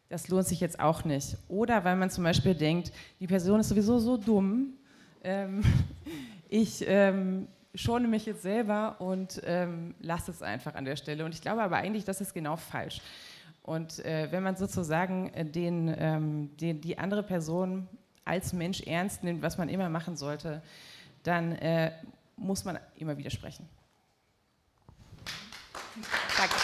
das lohnt sich jetzt auch nicht. Oder weil man zum Beispiel denkt, die Person ist sowieso so dumm, ähm, ich ähm, schone mich jetzt selber und ähm, lasse es einfach an der Stelle. Und ich glaube aber eigentlich, das ist genau falsch. Und äh, wenn man sozusagen äh, den, ähm, den, die andere Person als Mensch ernst nimmt, was man immer machen sollte, dann äh, muss man immer widersprechen. Danke.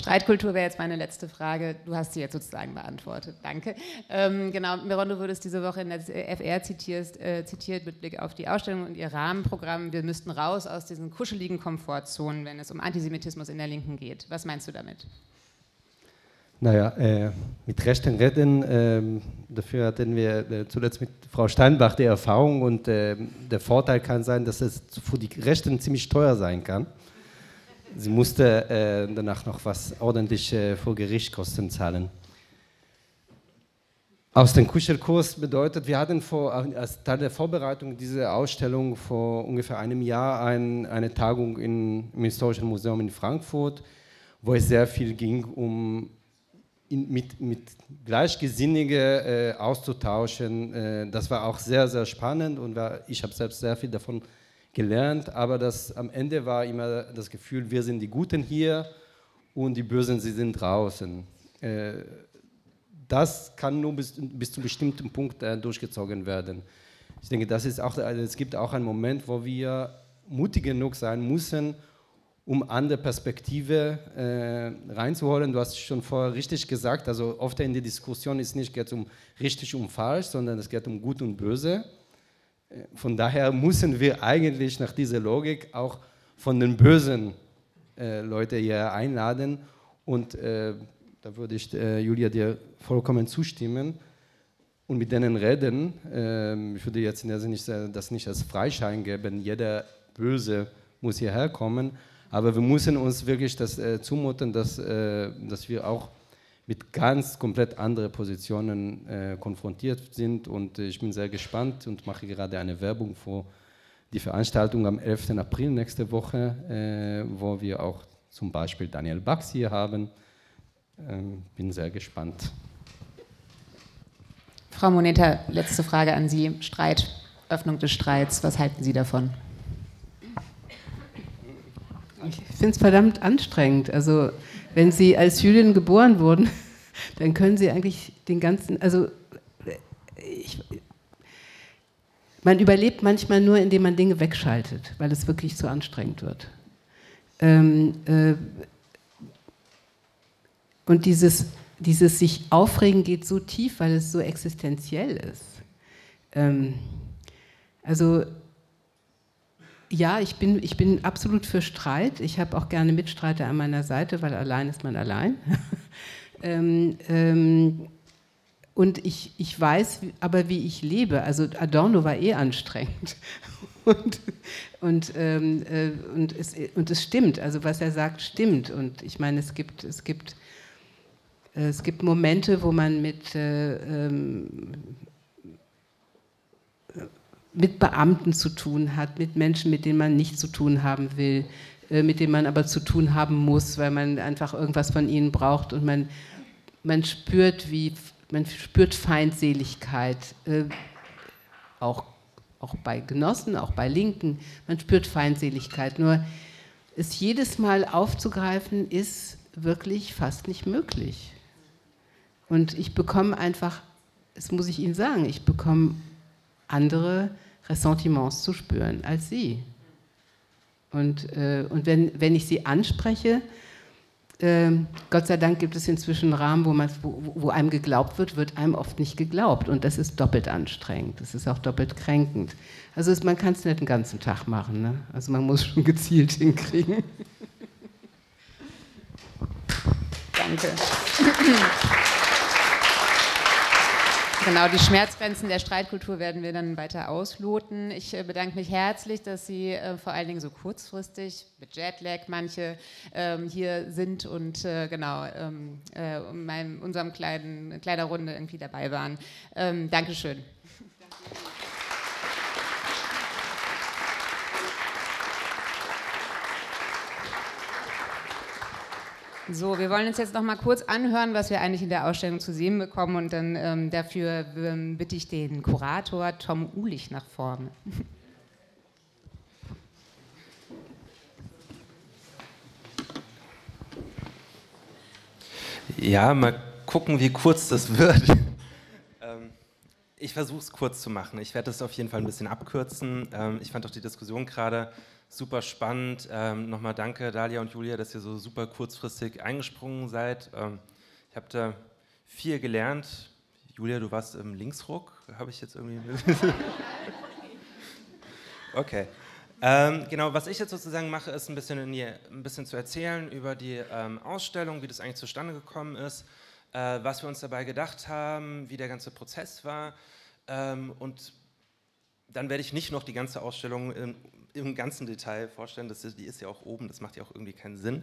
Streitkultur wäre jetzt meine letzte Frage. Du hast sie jetzt sozusagen beantwortet. Danke. Ähm, genau, Miron, du wurdest diese Woche in der FR zitierst, äh, zitiert mit Blick auf die Ausstellung und ihr Rahmenprogramm. Wir müssten raus aus diesen kuscheligen Komfortzonen, wenn es um Antisemitismus in der Linken geht. Was meinst du damit? Naja, äh, mit Rechten reden, äh, dafür hatten wir äh, zuletzt mit Frau Steinbach die Erfahrung und äh, der Vorteil kann sein, dass es für die Rechten ziemlich teuer sein kann. Sie musste äh, danach noch was ordentlich äh, vor Gerichtskosten zahlen. Aus dem Kuschelkurs bedeutet, wir hatten vor, als Teil der Vorbereitung dieser Ausstellung vor ungefähr einem Jahr ein, eine Tagung in, im Historischen Museum in Frankfurt, wo es sehr viel ging um in, mit, mit Gleichgesinnigen äh, auszutauschen. Äh, das war auch sehr, sehr spannend und war, ich habe selbst sehr viel davon gelernt, aber das, am Ende war immer das Gefühl, wir sind die Guten hier und die Bösen, sie sind draußen. Äh, das kann nur bis, bis zu einem bestimmten Punkt äh, durchgezogen werden. Ich denke, das ist auch, also es gibt auch einen Moment, wo wir mutig genug sein müssen, um andere Perspektive äh, reinzuholen. Du hast schon vorher richtig gesagt, also oft in der Diskussion ist nicht geht um richtig und falsch, sondern es geht um gut und böse. Äh, von daher müssen wir eigentlich nach dieser Logik auch von den bösen äh, Leuten hier einladen. Und äh, da würde ich äh, Julia dir vollkommen zustimmen und mit denen reden. Ähm, ich würde jetzt nicht, das nicht als Freischein geben, jeder Böse muss hierher kommen aber wir müssen uns wirklich das äh, zumuten, dass, äh, dass wir auch mit ganz komplett anderen Positionen äh, konfrontiert sind. Und ich bin sehr gespannt und mache gerade eine Werbung für die Veranstaltung am 11. April nächste Woche, äh, wo wir auch zum Beispiel Daniel Bax hier haben. Ähm, bin sehr gespannt. Frau Moneta, letzte Frage an Sie. Streit, Öffnung des Streits, was halten Sie davon? Ich finde es verdammt anstrengend. Also, wenn Sie als Jüdin geboren wurden, dann können Sie eigentlich den ganzen, also ich, man überlebt manchmal nur, indem man Dinge wegschaltet, weil es wirklich zu anstrengend wird. Ähm, äh, und dieses, dieses sich aufregen geht so tief, weil es so existenziell ist. Ähm, also ja, ich bin, ich bin absolut für Streit. Ich habe auch gerne Mitstreiter an meiner Seite, weil allein ist man allein. ähm, ähm, und ich, ich weiß aber, wie ich lebe. Also Adorno war eh anstrengend. und, und, ähm, äh, und, es, und es stimmt. Also was er sagt, stimmt. Und ich meine, es gibt, es gibt, äh, es gibt Momente, wo man mit äh, ähm, mit Beamten zu tun hat, mit Menschen, mit denen man nichts zu tun haben will, äh, mit denen man aber zu tun haben muss, weil man einfach irgendwas von ihnen braucht und man, man spürt, wie, man spürt Feindseligkeit, äh, auch, auch bei Genossen, auch bei Linken, man spürt Feindseligkeit. Nur es jedes Mal aufzugreifen, ist wirklich fast nicht möglich. Und ich bekomme einfach, das muss ich Ihnen sagen, ich bekomme andere Ressentiments zu spüren als sie. Und, äh, und wenn, wenn ich sie anspreche, äh, Gott sei Dank gibt es inzwischen Rahmen, wo, man, wo, wo, einem geglaubt wird, wird einem oft nicht geglaubt. Und das ist doppelt anstrengend. Das ist auch doppelt kränkend. Also es, man kann es nicht den ganzen Tag machen. Ne? Also man muss schon gezielt hinkriegen. Danke. Genau, die Schmerzgrenzen der Streitkultur werden wir dann weiter ausloten. Ich äh, bedanke mich herzlich, dass Sie äh, vor allen Dingen so kurzfristig, mit Jetlag manche, ähm, hier sind und äh, genau ähm, äh, in unserem kleinen, kleiner Runde irgendwie dabei waren. Ähm, Dankeschön. Danke. So, wir wollen uns jetzt noch mal kurz anhören, was wir eigentlich in der Ausstellung zu sehen bekommen und dann ähm, dafür ähm, bitte ich den Kurator Tom Ulich nach vorne. Ja, mal gucken, wie kurz das wird. Ähm, ich versuche es kurz zu machen. Ich werde es auf jeden Fall ein bisschen abkürzen. Ähm, ich fand auch die Diskussion gerade super spannend. Ähm, Nochmal danke, Dalia und Julia, dass ihr so super kurzfristig eingesprungen seid. Ähm, ich habe da viel gelernt. Julia, du warst im Linksruck, habe ich jetzt irgendwie. okay. Ähm, genau, was ich jetzt sozusagen mache, ist ein bisschen, die, ein bisschen zu erzählen über die ähm, Ausstellung, wie das eigentlich zustande gekommen ist, äh, was wir uns dabei gedacht haben, wie der ganze Prozess war. Ähm, und dann werde ich nicht noch die ganze Ausstellung im, im ganzen Detail vorstellen, das, die ist ja auch oben, das macht ja auch irgendwie keinen Sinn.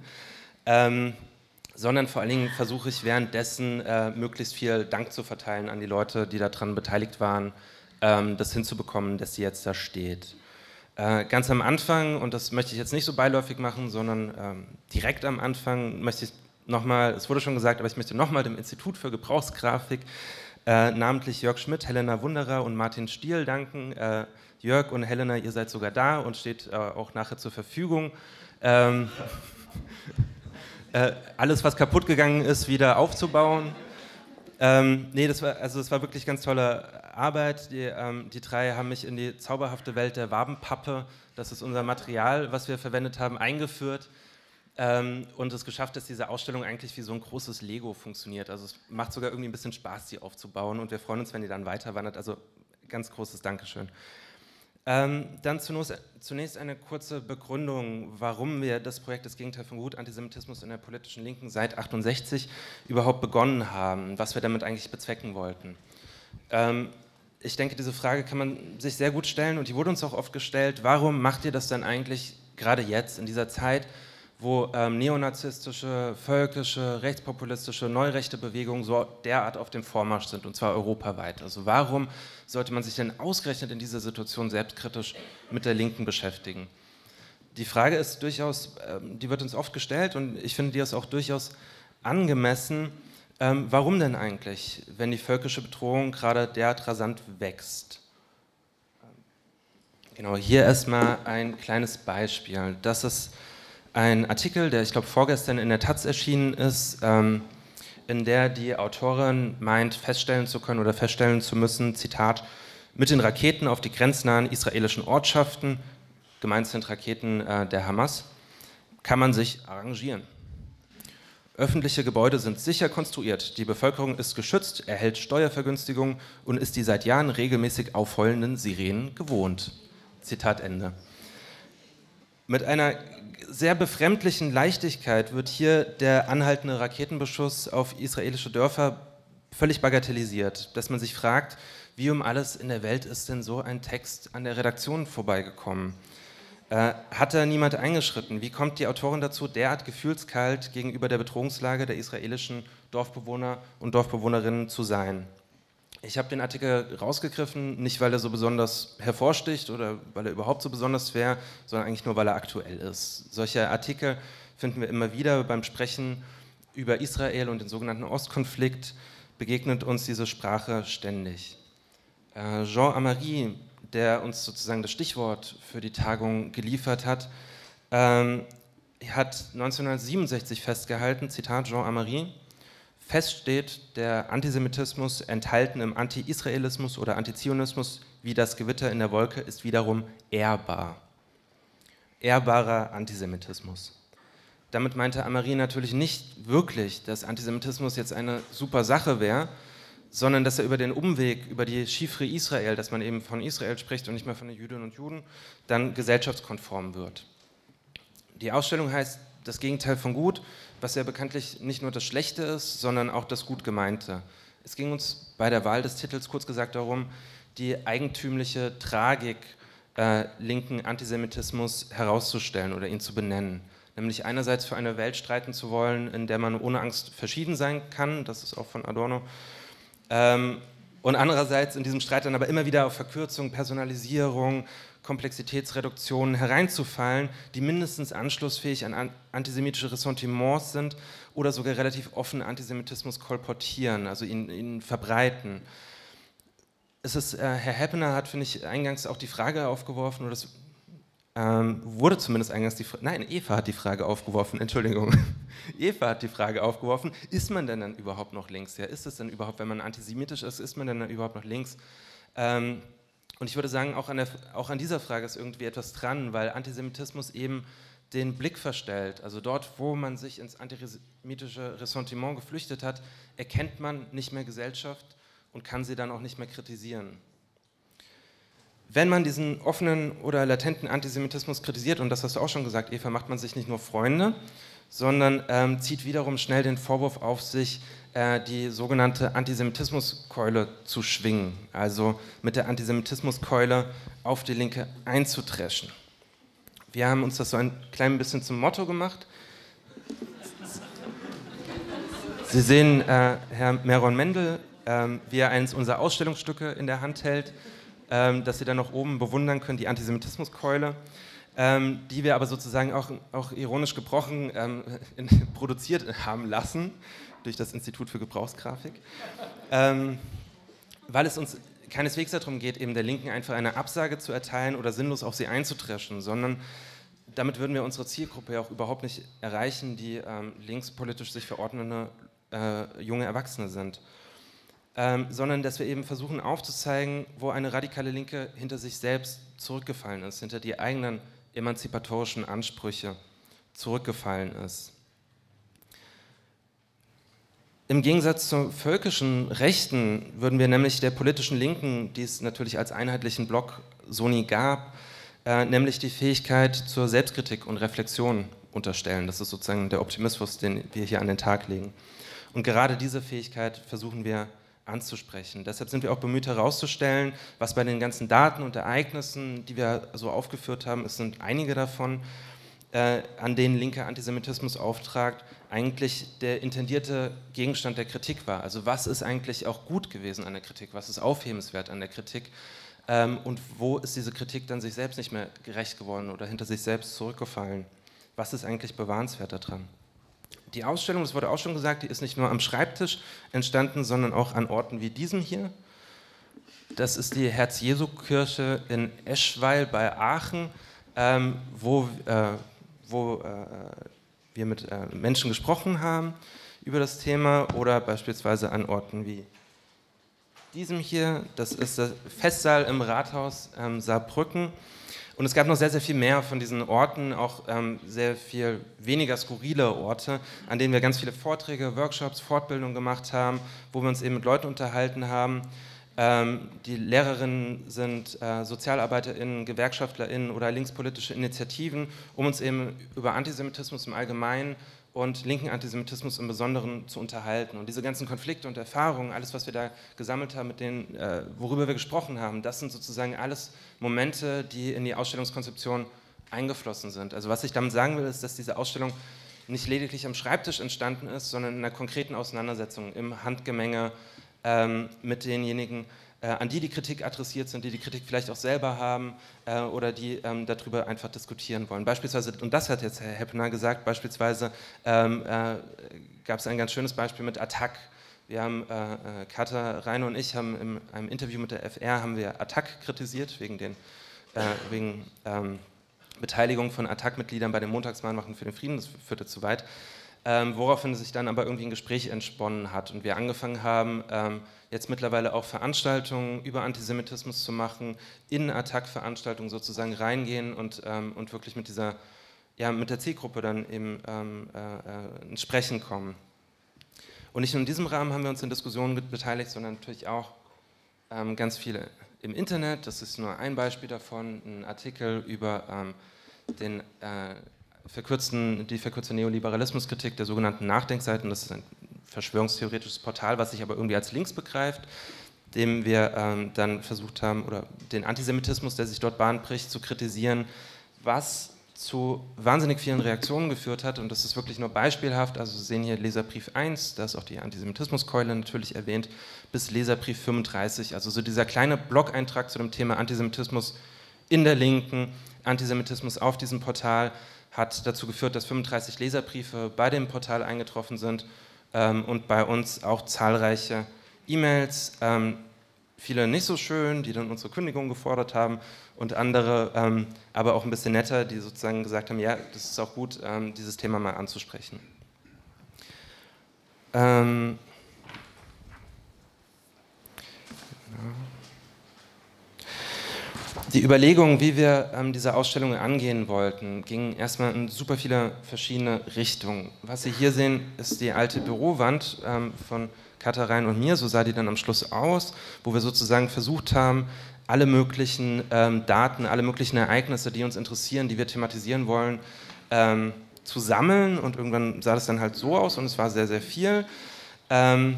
Ähm, sondern vor allen Dingen versuche ich währenddessen äh, möglichst viel Dank zu verteilen an die Leute, die daran beteiligt waren, ähm, das hinzubekommen, dass sie jetzt da steht. Äh, ganz am Anfang, und das möchte ich jetzt nicht so beiläufig machen, sondern ähm, direkt am Anfang möchte ich nochmal, es wurde schon gesagt, aber ich möchte nochmal dem Institut für Gebrauchsgrafik, äh, namentlich Jörg Schmidt, Helena Wunderer und Martin Stiel danken. Jörg und Helena, ihr seid sogar da und steht äh, auch nachher zur Verfügung. Ähm, äh, alles, was kaputt gegangen ist, wieder aufzubauen. Ähm, nee, das war, also das war wirklich ganz tolle Arbeit. Die, ähm, die drei haben mich in die zauberhafte Welt der Wabenpappe, das ist unser Material, was wir verwendet haben, eingeführt ähm, und es geschafft, dass diese Ausstellung eigentlich wie so ein großes Lego funktioniert. Also es macht sogar irgendwie ein bisschen Spaß, die aufzubauen und wir freuen uns, wenn die dann weiter wandert. Also ganz großes Dankeschön. Ähm, dann zunächst, zunächst, eine kurze Begründung, warum wir das Projekt Das Gegenteil von Gut, Antisemitismus in der politischen Linken seit 68 überhaupt begonnen haben, was wir damit eigentlich bezwecken wollten. Ähm, ich denke, diese Frage kann man sich sehr gut stellen und die wurde uns auch oft gestellt. Warum macht ihr das dann eigentlich gerade jetzt, in dieser Zeit, wo ähm, neonazistische, völkische, rechtspopulistische, neurechte Bewegungen so derart auf dem Vormarsch sind, und zwar europaweit. Also warum sollte man sich denn ausgerechnet in dieser Situation selbstkritisch mit der Linken beschäftigen? Die Frage ist durchaus, ähm, die wird uns oft gestellt und ich finde, die ist auch durchaus angemessen. Ähm, warum denn eigentlich, wenn die völkische Bedrohung gerade derart rasant wächst? Genau, hier erstmal ein kleines Beispiel. Das ist ein Artikel, der ich glaube vorgestern in der Taz erschienen ist, ähm, in der die Autorin meint, feststellen zu können oder feststellen zu müssen, Zitat, mit den Raketen auf die grenznahen israelischen Ortschaften, gemeint sind Raketen äh, der Hamas, kann man sich arrangieren. Öffentliche Gebäude sind sicher konstruiert, die Bevölkerung ist geschützt, erhält Steuervergünstigungen und ist die seit Jahren regelmäßig aufheulenden Sirenen gewohnt. Zitat Ende. Mit einer sehr befremdlichen Leichtigkeit wird hier der anhaltende Raketenbeschuss auf israelische Dörfer völlig bagatellisiert, dass man sich fragt, wie um alles in der Welt ist denn so ein Text an der Redaktion vorbeigekommen? Äh, hat da niemand eingeschritten? Wie kommt die Autorin dazu, derart gefühlskalt gegenüber der Bedrohungslage der israelischen Dorfbewohner und Dorfbewohnerinnen zu sein? Ich habe den Artikel rausgegriffen, nicht weil er so besonders hervorsticht oder weil er überhaupt so besonders wäre, sondern eigentlich nur, weil er aktuell ist. Solche Artikel finden wir immer wieder beim Sprechen über Israel und den sogenannten Ostkonflikt, begegnet uns diese Sprache ständig. Äh, Jean Amary, der uns sozusagen das Stichwort für die Tagung geliefert hat, ähm, hat 1967 festgehalten, Zitat Jean Amary, Fest steht der Antisemitismus enthalten im Anti-Israelismus oder Antizionismus wie das Gewitter in der Wolke ist wiederum ehrbar. Ehrbarer Antisemitismus. Damit meinte Amari natürlich nicht wirklich, dass Antisemitismus jetzt eine super Sache wäre, sondern dass er über den Umweg, über die Chiffre Israel, dass man eben von Israel spricht und nicht mehr von den Jüdinnen und Juden, dann gesellschaftskonform wird. Die Ausstellung heißt Das Gegenteil von Gut was ja bekanntlich nicht nur das Schlechte ist, sondern auch das Gut gemeinte. Es ging uns bei der Wahl des Titels kurz gesagt darum, die eigentümliche Tragik äh, linken Antisemitismus herauszustellen oder ihn zu benennen. Nämlich einerseits für eine Welt streiten zu wollen, in der man ohne Angst verschieden sein kann, das ist auch von Adorno, ähm, und andererseits in diesem Streit dann aber immer wieder auf Verkürzung, Personalisierung, Komplexitätsreduktionen hereinzufallen, die mindestens anschlussfähig an antisemitische Ressentiments sind oder sogar relativ offen Antisemitismus kolportieren, also ihn, ihn verbreiten. Es ist, äh, Herr Heppener hat, finde ich, eingangs auch die Frage aufgeworfen, oder das ähm, wurde zumindest eingangs die Frage, nein, Eva hat die Frage aufgeworfen, Entschuldigung. Eva hat die Frage aufgeworfen, ist man denn dann überhaupt noch links? Ja, ist es denn überhaupt, wenn man antisemitisch ist, ist man denn dann überhaupt noch links? Ähm, Und ich würde sagen, auch an, der, auch an dieser Frage ist irgendwie etwas dran, weil Antisemitismus eben den Blick verstellt. Also dort, wo man sich ins antisemitische Ressentiment geflüchtet hat, erkennt man nicht mehr Gesellschaft und kann sie dann auch nicht mehr kritisieren. Wenn man diesen offenen oder latenten Antisemitismus kritisiert, und das hast du auch schon gesagt, Eva, macht man sich nicht nur Freunde, sondern ähm, zieht wiederum schnell den Vorwurf auf sich, äh, die sogenannte Antisemitismuskeule zu schwingen, also mit der Antisemitismuskeule auf die Linke einzutreschen. Wir haben uns das so ein klein bisschen zum Motto gemacht. Sie sehen äh, Herr Meron Mendel, äh, wie er eines unserer Ausstellungsstücke in der Hand hält, äh, das Sie dann noch oben bewundern können, die Antisemitismuskeule. Ähm, die wir aber sozusagen auch, auch ironisch gebrochen ähm, in, produziert haben lassen durch das Institut für Gebrauchsgrafik, ähm, weil es uns keineswegs darum geht, eben der Linken einfach eine Absage zu erteilen oder sinnlos auf sie einzutreschen, sondern damit würden wir unsere Zielgruppe ja auch überhaupt nicht erreichen, die ähm, linkspolitisch sich verordnende äh, junge Erwachsene sind. Ähm, sondern dass wir eben versuchen aufzuzeigen, wo eine radikale Linke hinter sich selbst zurückgefallen ist, hinter die eigenen emanzipatorischen Ansprüche zurückgefallen ist. Im Gegensatz zur völkischen Rechten würden wir nämlich der politischen Linken, die es natürlich als einheitlichen Block so nie gab, äh, nämlich die Fähigkeit zur Selbstkritik und Reflexion unterstellen. Das ist sozusagen der Optimismus, den wir hier an den Tag legen. Und gerade diese Fähigkeit versuchen wir anzusprechen. Deshalb sind wir auch bemüht herauszustellen, was bei den ganzen Daten und Ereignissen, die wir so aufgeführt haben, es sind einige davon, äh, an denen linker Antisemitismus auftragt, eigentlich der intendierte Gegenstand der Kritik war. Also was ist eigentlich auch gut gewesen an der Kritik, was ist aufhebenswert an der Kritik ähm, und wo ist diese Kritik dann sich selbst nicht mehr gerecht geworden oder hinter sich selbst zurückgefallen? Was ist eigentlich bewahrenswert daran? Die Ausstellung, das wurde auch schon gesagt, die ist nicht nur am Schreibtisch entstanden, sondern auch an Orten wie diesem hier. Das ist die Herz-Jesu-Kirche in Eschweil bei Aachen, ähm, wo, äh, wo äh, wir mit äh, Menschen gesprochen haben über das Thema oder beispielsweise an Orten wie diesem hier. Das ist der Festsaal im Rathaus ähm, Saarbrücken. Und es gab noch sehr, sehr viel mehr von diesen Orten, auch ähm, sehr viel weniger skurrile Orte, an denen wir ganz viele Vorträge, Workshops, Fortbildungen gemacht haben, wo wir uns eben mit Leuten unterhalten haben. Ähm, die Lehrerinnen sind äh, SozialarbeiterInnen, GewerkschaftlerInnen oder linkspolitische Initiativen, um uns eben über Antisemitismus im Allgemeinen und linken Antisemitismus im Besonderen zu unterhalten. Und diese ganzen Konflikte und Erfahrungen, alles, was wir da gesammelt haben, mit denen, äh, worüber wir gesprochen haben, das sind sozusagen alles Momente, die in die Ausstellungskonzeption eingeflossen sind. Also was ich damit sagen will, ist, dass diese Ausstellung nicht lediglich am Schreibtisch entstanden ist, sondern in einer konkreten Auseinandersetzung im Handgemenge ähm, mit denjenigen, äh, an die die Kritik adressiert sind, die die Kritik vielleicht auch selber haben äh, oder die ähm, darüber einfach diskutieren wollen. Beispielsweise, und das hat jetzt Herr Heppner gesagt, beispielsweise ähm, äh, gab es ein ganz schönes Beispiel mit Attac. Wir haben, äh, äh Katha, Reine und ich haben in einem Interview mit der FR haben wir Attac kritisiert, wegen, den, äh, wegen ähm, Beteiligung von Attac-Mitgliedern bei den Montagsmahnwachen für den Frieden, das führte zu weit. Ähm, woraufhin sich dann aber irgendwie ein Gespräch entsponnen hat und wir angefangen haben, ähm, jetzt mittlerweile auch Veranstaltungen über Antisemitismus zu machen, in Attack-Veranstaltungen sozusagen reingehen und, ähm, und wirklich mit dieser, ja, mit der Zielgruppe dann eben ähm, äh, äh, ins Sprechen kommen. Und nicht nur in diesem Rahmen haben wir uns in Diskussionen beteiligt, sondern natürlich auch ähm, ganz viele im Internet. Das ist nur ein Beispiel davon, ein Artikel über ähm, den äh, verkürzten, die verkürzte Neoliberalismuskritik der sogenannten Nachdenkseiten. Das ist ein verschwörungstheoretisches Portal, was sich aber irgendwie als links begreift, dem wir ähm, dann versucht haben, oder den Antisemitismus, der sich dort bahnbricht, zu kritisieren, was zu wahnsinnig vielen Reaktionen geführt hat. Und das ist wirklich nur beispielhaft. Also Sie sehen hier Leserbrief 1, da ist auch die Antisemitismuskeule natürlich erwähnt, bis Leserbrief 35. Also so dieser kleine Blog-Eintrag zu dem Thema Antisemitismus in der Linken, Antisemitismus auf diesem Portal hat dazu geführt, dass 35 Leserbriefe bei dem Portal eingetroffen sind ähm, und bei uns auch zahlreiche E-Mails, ähm, viele nicht so schön, die dann unsere Kündigung gefordert haben und andere ähm, aber auch ein bisschen netter, die sozusagen gesagt haben, ja, das ist auch gut, ähm, dieses Thema mal anzusprechen. Ähm, die Überlegungen, wie wir ähm, diese Ausstellung angehen wollten, gingen erstmal in super viele verschiedene Richtungen. Was Sie hier sehen, ist die alte Bürowand ähm, von Katharin und mir, so sah die dann am Schluss aus, wo wir sozusagen versucht haben, alle möglichen ähm, Daten, alle möglichen Ereignisse, die uns interessieren, die wir thematisieren wollen, ähm, zu sammeln. Und irgendwann sah das dann halt so aus und es war sehr, sehr viel. Ähm,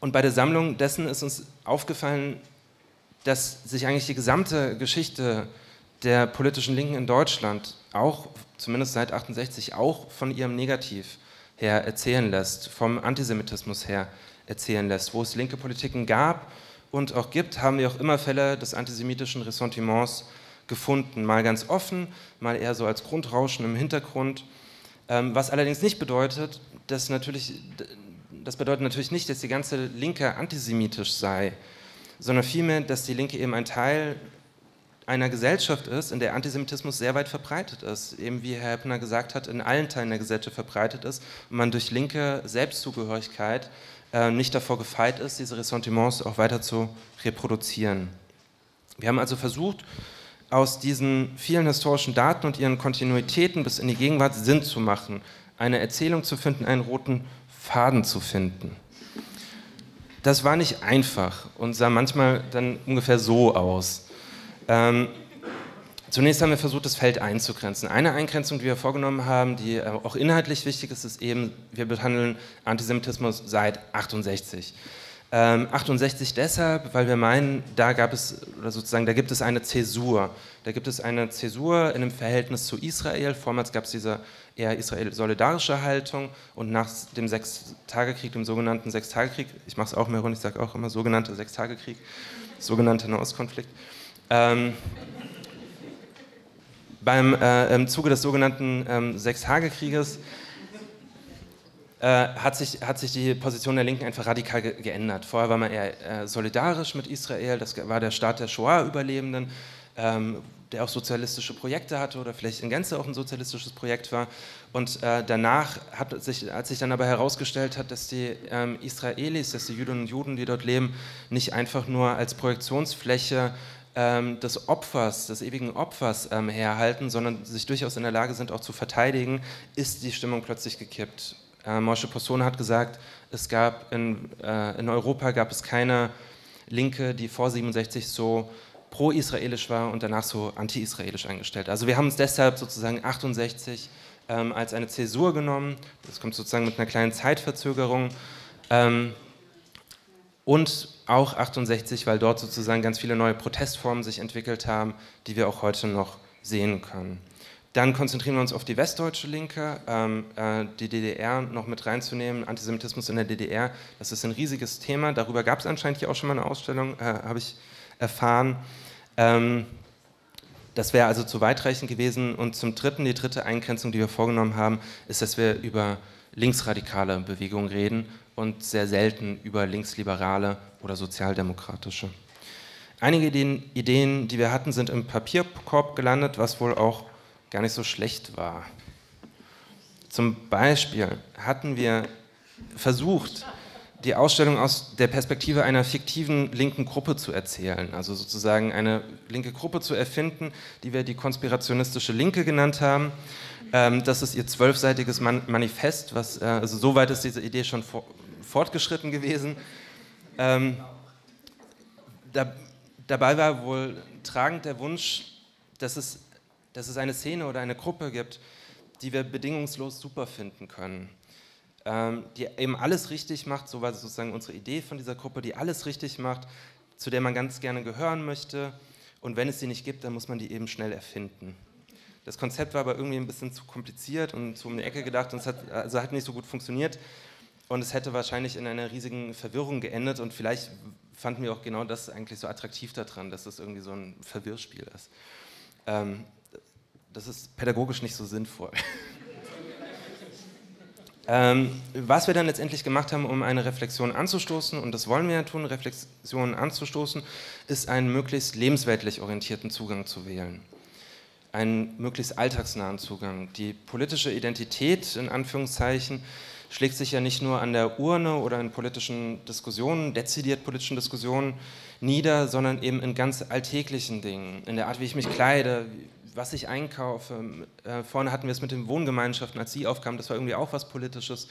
und bei der Sammlung dessen ist uns aufgefallen, dass sich eigentlich die gesamte Geschichte der politischen Linken in Deutschland auch, zumindest seit 68, auch von ihrem Negativ her erzählen lässt, vom Antisemitismus her erzählen lässt. Wo es linke Politiken gab und auch gibt, haben wir auch immer Fälle des antisemitischen Ressentiments gefunden. Mal ganz offen, mal eher so als Grundrauschen im Hintergrund. Ähm, was allerdings nicht bedeutet, dass natürlich, das bedeutet natürlich nicht, dass die ganze Linke antisemitisch sei sondern vielmehr, dass die Linke eben ein Teil einer Gesellschaft ist, in der Antisemitismus sehr weit verbreitet ist. Eben wie Herr Heppner gesagt hat, in allen Teilen der Gesellschaft verbreitet ist und man durch linke Selbstzugehörigkeit äh, nicht davor gefeit ist, diese Ressentiments auch weiter zu reproduzieren. Wir haben also versucht, aus diesen vielen historischen Daten und ihren Kontinuitäten bis in die Gegenwart Sinn zu machen, eine Erzählung zu finden, einen roten Faden zu finden das war nicht einfach und sah manchmal dann ungefähr so aus. Ähm, zunächst haben wir versucht, das Feld einzugrenzen. Eine Eingrenzung, die wir vorgenommen haben, die äh, auch inhaltlich wichtig ist, ist eben, wir behandeln Antisemitismus seit 68. Ähm, 68 deshalb, weil wir meinen, da gab es, oder sozusagen, da gibt es eine Zäsur. Da gibt es eine Zäsur in dem Verhältnis zu Israel. Vormals gab es diese eher israel-solidarische Haltung und nach dem Sechstagekrieg, dem sogenannten Sechstagekrieg, ich mache es auch mehr rund, ich sage auch immer sogenannter Sechstagekrieg, sogenannter Nahostkonflikt, ähm, beim, äh, im Zuge des sogenannten ähm, Sechstagekrieges äh, hat, sich, hat sich die Position der Linken einfach radikal ge geändert. Vorher war man eher äh, solidarisch mit Israel, das war der Staat der Shoah-Überlebenden, ähm, der auch sozialistische Projekte hatte oder vielleicht in Gänze auch ein sozialistisches Projekt war. Und äh, danach hat sich, als sich dann aber herausgestellt hat, dass die ähm, Israelis, dass die Jüdinnen und Juden, die dort leben, nicht einfach nur als Projektionsfläche ähm, des Opfers, des ewigen Opfers ähm, herhalten, sondern sich durchaus in der Lage sind, auch zu verteidigen, ist die Stimmung plötzlich gekippt. Äh, Moshe Possone hat gesagt, es gab in, äh, in Europa gab es keine Linke, die vor 67 so pro-israelisch war und danach so anti-israelisch eingestellt. Also wir haben uns deshalb sozusagen 68 ähm, als eine Zäsur genommen. Das kommt sozusagen mit einer kleinen Zeitverzögerung. Ähm, und auch 68, weil dort sozusagen ganz viele neue Protestformen sich entwickelt haben, die wir auch heute noch sehen können. Dann konzentrieren wir uns auf die westdeutsche Linke, ähm, äh, die DDR noch mit reinzunehmen, Antisemitismus in der DDR. Das ist ein riesiges Thema. Darüber gab es anscheinend hier auch schon mal eine Ausstellung, äh, habe ich erfahren. Ähm, das wäre also zu weitreichend gewesen. Und zum Dritten, die dritte Eingrenzung, die wir vorgenommen haben, ist, dass wir über linksradikale Bewegungen reden und sehr selten über linksliberale oder sozialdemokratische. Einige Ideen, die wir hatten, sind im Papierkorb gelandet, was wohl auch gar nicht so schlecht war. Zum Beispiel hatten wir versucht, die Ausstellung aus der Perspektive einer fiktiven linken Gruppe zu erzählen, also sozusagen eine linke Gruppe zu erfinden, die wir die konspirationistische Linke genannt haben. Ähm, das ist ihr zwölfseitiges Manifest, was, äh, also soweit ist diese Idee schon fortgeschritten gewesen. Ähm, dabei war wohl tragend der Wunsch, dass es, dass es eine Szene oder eine Gruppe gibt, die wir bedingungslos super finden können ähm, die eben alles richtig macht, so war sozusagen unsere Idee von dieser Gruppe, die alles richtig macht, zu der man ganz gerne gehören möchte. Und wenn es sie nicht gibt, dann muss man die eben schnell erfinden. Das Konzept war aber irgendwie ein bisschen zu kompliziert und zu um die Ecke gedacht und es hat, also hat nicht so gut funktioniert. Und es hätte wahrscheinlich in einer riesigen Verwirrung geendet und vielleicht fanden wir auch genau das eigentlich so attraktiv daran, dass es irgendwie so ein Verwirrspiel ist. Ähm, das ist pädagogisch nicht so sinnvoll. Ähm, was wir dann letztendlich gemacht haben, um eine Reflexion anzustoßen, und das wollen wir ja tun, Reflexionen anzustoßen, ist einen möglichst lebensweltlich orientierten Zugang zu wählen. Einen möglichst alltagsnahen Zugang. Die politische Identität, in Anführungszeichen, schlägt sich ja nicht nur an der Urne oder in politischen Diskussionen, dezidiert politischen Diskussionen nieder, sondern eben in ganz alltäglichen Dingen, in der Art, wie ich mich kleide, was ich einkaufe. Äh, vorne hatten wir es mit den Wohngemeinschaften, als sie aufkamen, das war irgendwie auch was Politisches.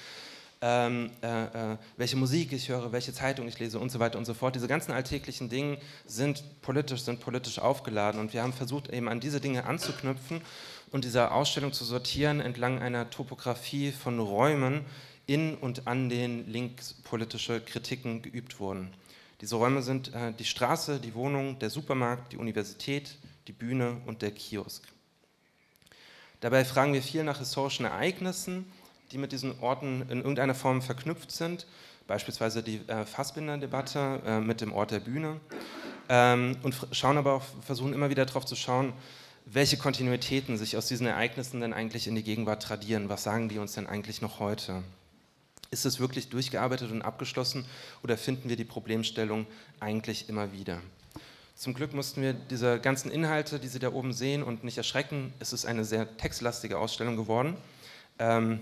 Ähm, äh, äh, welche Musik ich höre, welche Zeitung ich lese und so weiter und so fort. Diese ganzen alltäglichen Dinge sind politisch, sind politisch aufgeladen und wir haben versucht, eben an diese Dinge anzuknüpfen und diese Ausstellung zu sortieren entlang einer Topografie von Räumen, in und an denen linkspolitische Kritiken geübt wurden. Diese Räume sind äh, die Straße, die Wohnung, der Supermarkt, die Universität, die Bühne und der Kiosk. Dabei fragen wir viel nach historischen Ereignissen, die mit diesen Orten in irgendeiner Form verknüpft sind, beispielsweise die äh, Fassbinder-Debatte äh, mit dem Ort der Bühne, ähm, und schauen aber auch, versuchen immer wieder darauf zu schauen, welche Kontinuitäten sich aus diesen Ereignissen denn eigentlich in die Gegenwart tradieren. Was sagen die uns denn eigentlich noch heute? Ist es wirklich durchgearbeitet und abgeschlossen oder finden wir die Problemstellung eigentlich immer wieder? Zum Glück mussten wir diese ganzen Inhalte, die Sie da oben sehen, und nicht erschrecken, es ist eine sehr textlastige Ausstellung geworden. Ähm,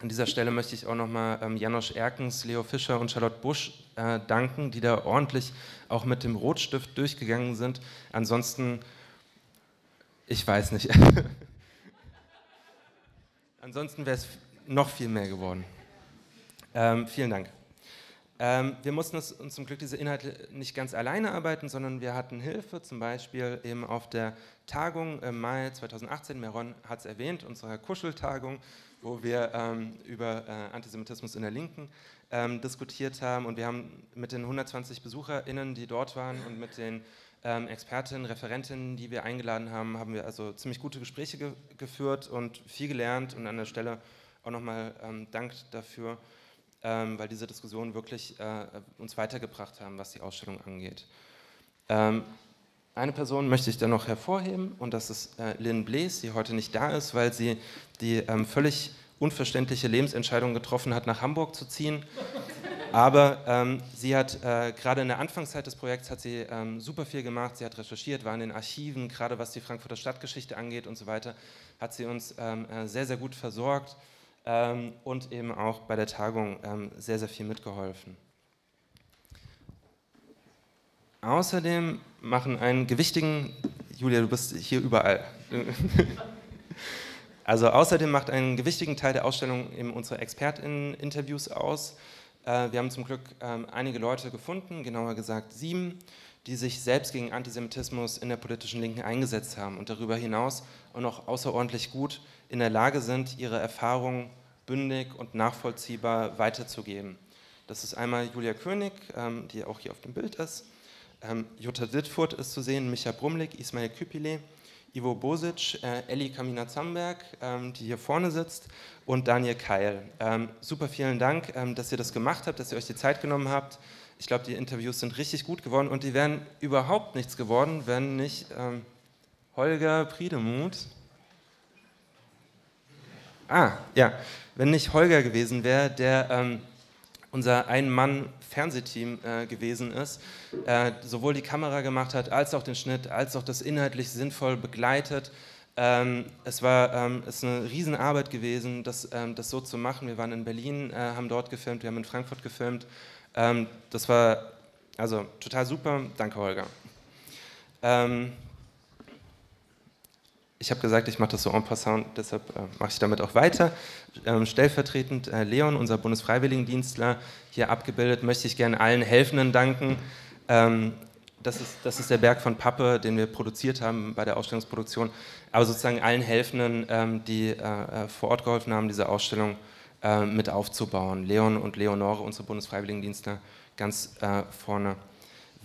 an dieser Stelle möchte ich auch nochmal ähm, Janosch Erkens, Leo Fischer und Charlotte Busch äh, danken, die da ordentlich auch mit dem Rotstift durchgegangen sind. Ansonsten ich weiß nicht. Ansonsten wäre es noch viel mehr geworden. Ähm, vielen Dank. Ähm, wir mussten uns, uns, zum Glück diese Inhalte nicht ganz alleine arbeiten, sondern wir hatten Hilfe, zum Beispiel eben auf der Tagung im Mai 2018, Meron hat es erwähnt, unserer Kuscheltagung, wo wir ähm, über äh, Antisemitismus in der Linken ähm, diskutiert haben. Und wir haben mit den 120 BesucherInnen, die dort waren, und mit den ähm, Expertinnen, Referentinnen, die wir eingeladen haben, haben wir also ziemlich gute Gespräche ge geführt und viel gelernt und an der Stelle auch nochmal ähm, Dank dafür, ähm, weil diese Diskussionen wirklich äh, uns weitergebracht haben, was die Ausstellung angeht. Ähm, eine Person möchte ich dann noch hervorheben und das ist äh, Lynn Blaise, die heute nicht da ist, weil sie die ähm, völlig unverständliche Lebensentscheidung getroffen hat, nach Hamburg zu ziehen. Aber ähm, sie hat äh, gerade in der Anfangszeit des Projekts hat sie ähm, super viel gemacht. Sie hat recherchiert, war in den Archiven, gerade was die Frankfurter Stadtgeschichte angeht und so weiter, hat sie uns ähm, äh, sehr, sehr gut versorgt ähm, und eben auch bei der Tagung ähm, sehr, sehr viel mitgeholfen. Außerdem machen einen gewichtigen, Julia, du bist hier überall. Also außerdem macht einen gewichtigen Teil der Ausstellung eben unsere ExpertInnen-Interviews aus. Äh, wir haben zum Glück ähm, einige Leute gefunden, genauer gesagt sieben, die sich selbst gegen Antisemitismus in der politischen Linken eingesetzt haben und darüber hinaus auch noch außerordentlich gut in der Lage sind, ihre Erfahrungen bündig und nachvollziehbar weiterzugeben. Das ist einmal Julia König, ähm, die auch hier auf dem Bild ist. Ähm, Jutta Dittfurt ist zu sehen, Micha Brumlik, Ismail Küpile, Ivo Bosic, äh, Elli Kamina-Zamberg, ähm, die hier vorne sitzt, und Daniel Keil. Ähm, super vielen Dank, ähm, dass ihr das gemacht habt, dass ihr euch die Zeit genommen habt. Ich glaube, die Interviews sind richtig gut geworden und die wären überhaupt nichts geworden, wenn nicht ähm, Holger Priedemuth. Ah, ja, wenn nicht Holger gewesen wäre, der ähm, unser Ein-Mann-Fernsehteam äh, gewesen ist, äh, sowohl die Kamera gemacht hat, als auch den Schnitt, als auch das inhaltlich sinnvoll begleitet. Ähm, es war ähm, es ist eine Riesenarbeit gewesen, das, ähm, das so zu machen. Wir waren in Berlin, äh, haben dort gefilmt, wir haben in Frankfurt gefilmt. Ähm, das war also total super. Danke, Holger. Ich habe gesagt, ich mache das so en passant, deshalb äh, mache ich damit auch weiter. Ähm, stellvertretend äh, Leon, unser Bundesfreiwilligendienstler, hier abgebildet, möchte ich gerne allen Helfenden danken. Ähm, das, ist, das ist der Berg von Pappe, den wir produziert haben bei der Ausstellungsproduktion. Aber sozusagen allen Helfenden, ähm, die äh, vor Ort geholfen haben, diese Ausstellung mit aufzubauen. Leon und Leonore, unsere Bundesfreiwilligendienstler, ganz vorne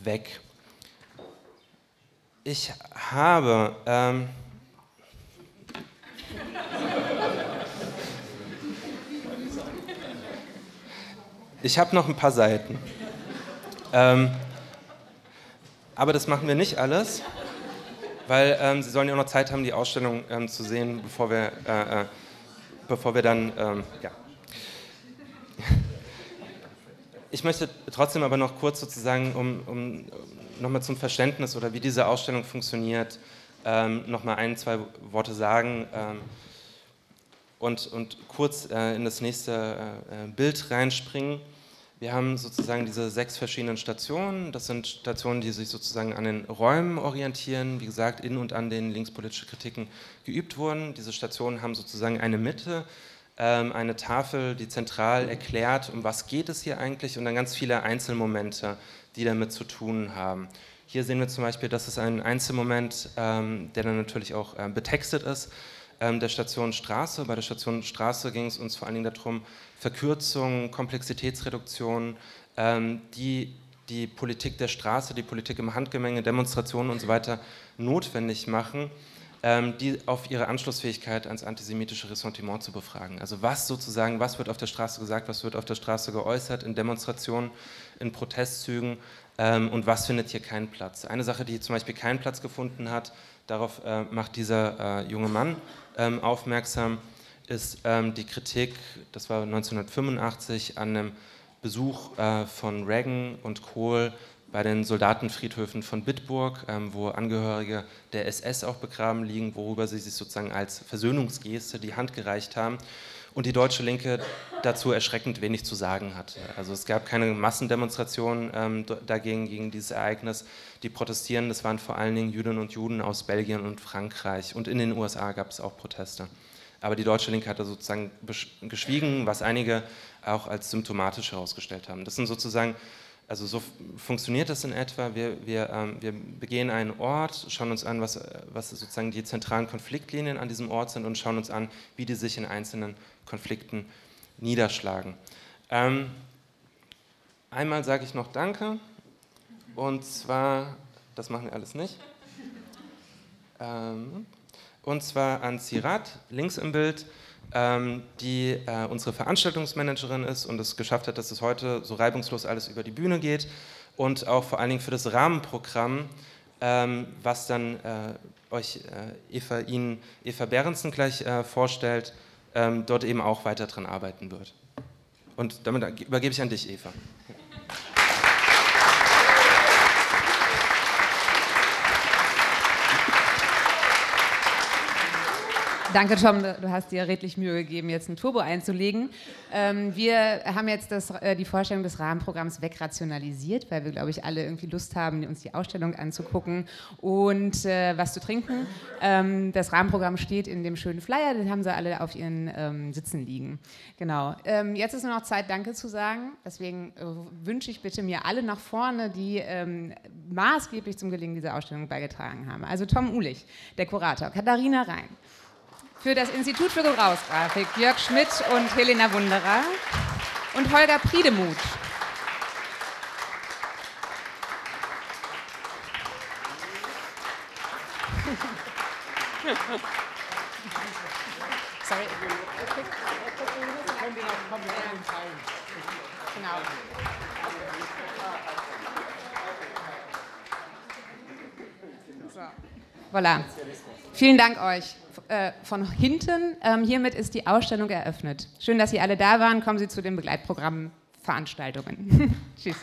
weg. Ich habe Ich habe noch ein paar Seiten. Ähm, aber das machen wir nicht alles, weil ähm, Sie sollen ja auch noch Zeit haben, die Ausstellung ähm, zu sehen, bevor wir, äh, äh, bevor wir dann, ähm, ja. Ich möchte trotzdem aber noch kurz sozusagen, um, um nochmal zum Verständnis oder wie diese Ausstellung funktioniert, ähm, nochmal ein, zwei Worte sagen. Ähm, und, und kurz äh, in das nächste äh, Bild reinspringen. Wir haben sozusagen diese sechs verschiedenen Stationen. Das sind Stationen, die sich sozusagen an den Räumen orientieren. Wie gesagt, in und an denen linkspolitische Kritiken geübt wurden. Diese Stationen haben sozusagen eine Mitte, ähm, eine Tafel, die zentral erklärt, um was geht es hier eigentlich und dann ganz viele Einzelmomente, die damit zu tun haben. Hier sehen wir zum Beispiel, das ist ein Einzelmoment, ähm, der dann natürlich auch äh, betextet ist ähm, der Station Straße. Bei der Station Straße ging es uns vor allen Dingen darum, Verkürzung, Komplexitätsreduktion, ähm, die die Politik der Straße, die Politik im Handgemenge, Demonstrationen und so weiter notwendig machen, ähm, die auf ihre Anschlussfähigkeit ans antisemitische Ressentiment zu befragen. Also was sozusagen, was wird auf der Straße gesagt, was wird auf der Straße geäußert, in Demonstrationen, in Protestzügen ähm, und was findet hier keinen Platz. Eine Sache, die zum Beispiel keinen Platz gefunden hat, darauf äh, macht dieser äh, junge Mann ähm, aufmerksam, ist ähm, die Kritik, das war 1985, an einem Besuch äh, von Reagan und Kohl bei den Soldatenfriedhöfen von Bitburg, ähm, wo Angehörige der SS auch begraben liegen, worüber sie sich sozusagen als Versöhnungsgeste die Hand gereicht haben und die deutsche Linke dazu erschreckend wenig zu sagen hat. Also es gab keine Massendemonstrationen ähm, dagegen, gegen dieses Ereignis. Die protestieren, das waren vor allen Dingen Jüdinnen und Juden aus Belgien und Frankreich und in den USA gab es auch Proteste. Aber die deutsche Linke hatte sozusagen geschwiegen, was einige auch als symptomatisch herausgestellt haben. Das sind sozusagen also so funktioniert das in etwa. Wir, wir, ähm, wir begehen einen Ort, schauen uns an, was, was sozusagen die zentralen Konfliktlinien an diesem Ort sind und schauen uns an, wie die sich in einzelnen Konflikten niederschlagen. Ähm, einmal sage ich noch Danke. Und zwar, das machen wir alles nicht, ähm, und zwar an Sirat, links im Bild, ähm, die äh, unsere Veranstaltungsmanagerin ist und es geschafft hat, dass es heute so reibungslos alles über die Bühne geht und auch vor allen Dingen für das Rahmenprogramm, ähm, was dann äh, euch äh, Eva, Ihnen Eva Behrensen gleich äh, vorstellt, dort eben auch weiter dran arbeiten wird. Und damit übergebe ich an dich, Eva. Danke, Tom. Du hast dir redlich Mühe gegeben, jetzt ein Turbo einzulegen. Ähm, wir haben jetzt das, äh, die Vorstellung des Rahmenprogramms wegrationalisiert, weil wir, glaube ich, alle irgendwie Lust haben, uns die Ausstellung anzugucken und äh, was zu trinken. Ähm, das Rahmenprogramm steht in dem schönen Flyer, den haben sie alle auf ihren ähm, Sitzen liegen. Genau. Ähm, jetzt ist nur noch Zeit, Danke zu sagen. Deswegen äh, wünsche ich bitte mir alle nach vorne, die ähm, maßgeblich zum Gelingen dieser Ausstellung beigetragen haben. Also Tom Ulich, der Kurator, Katharina Rhein. Für das Institut für Gebrauchsgrafik Jörg Schmidt und Helena Wunderer und Holger Priedemuth. Sorry. Genau. So. Voilà. Vielen Dank euch äh, von hinten. Ähm, hiermit ist die Ausstellung eröffnet. Schön, dass Sie alle da waren. Kommen Sie zu den Begleitprogrammveranstaltungen. Tschüss.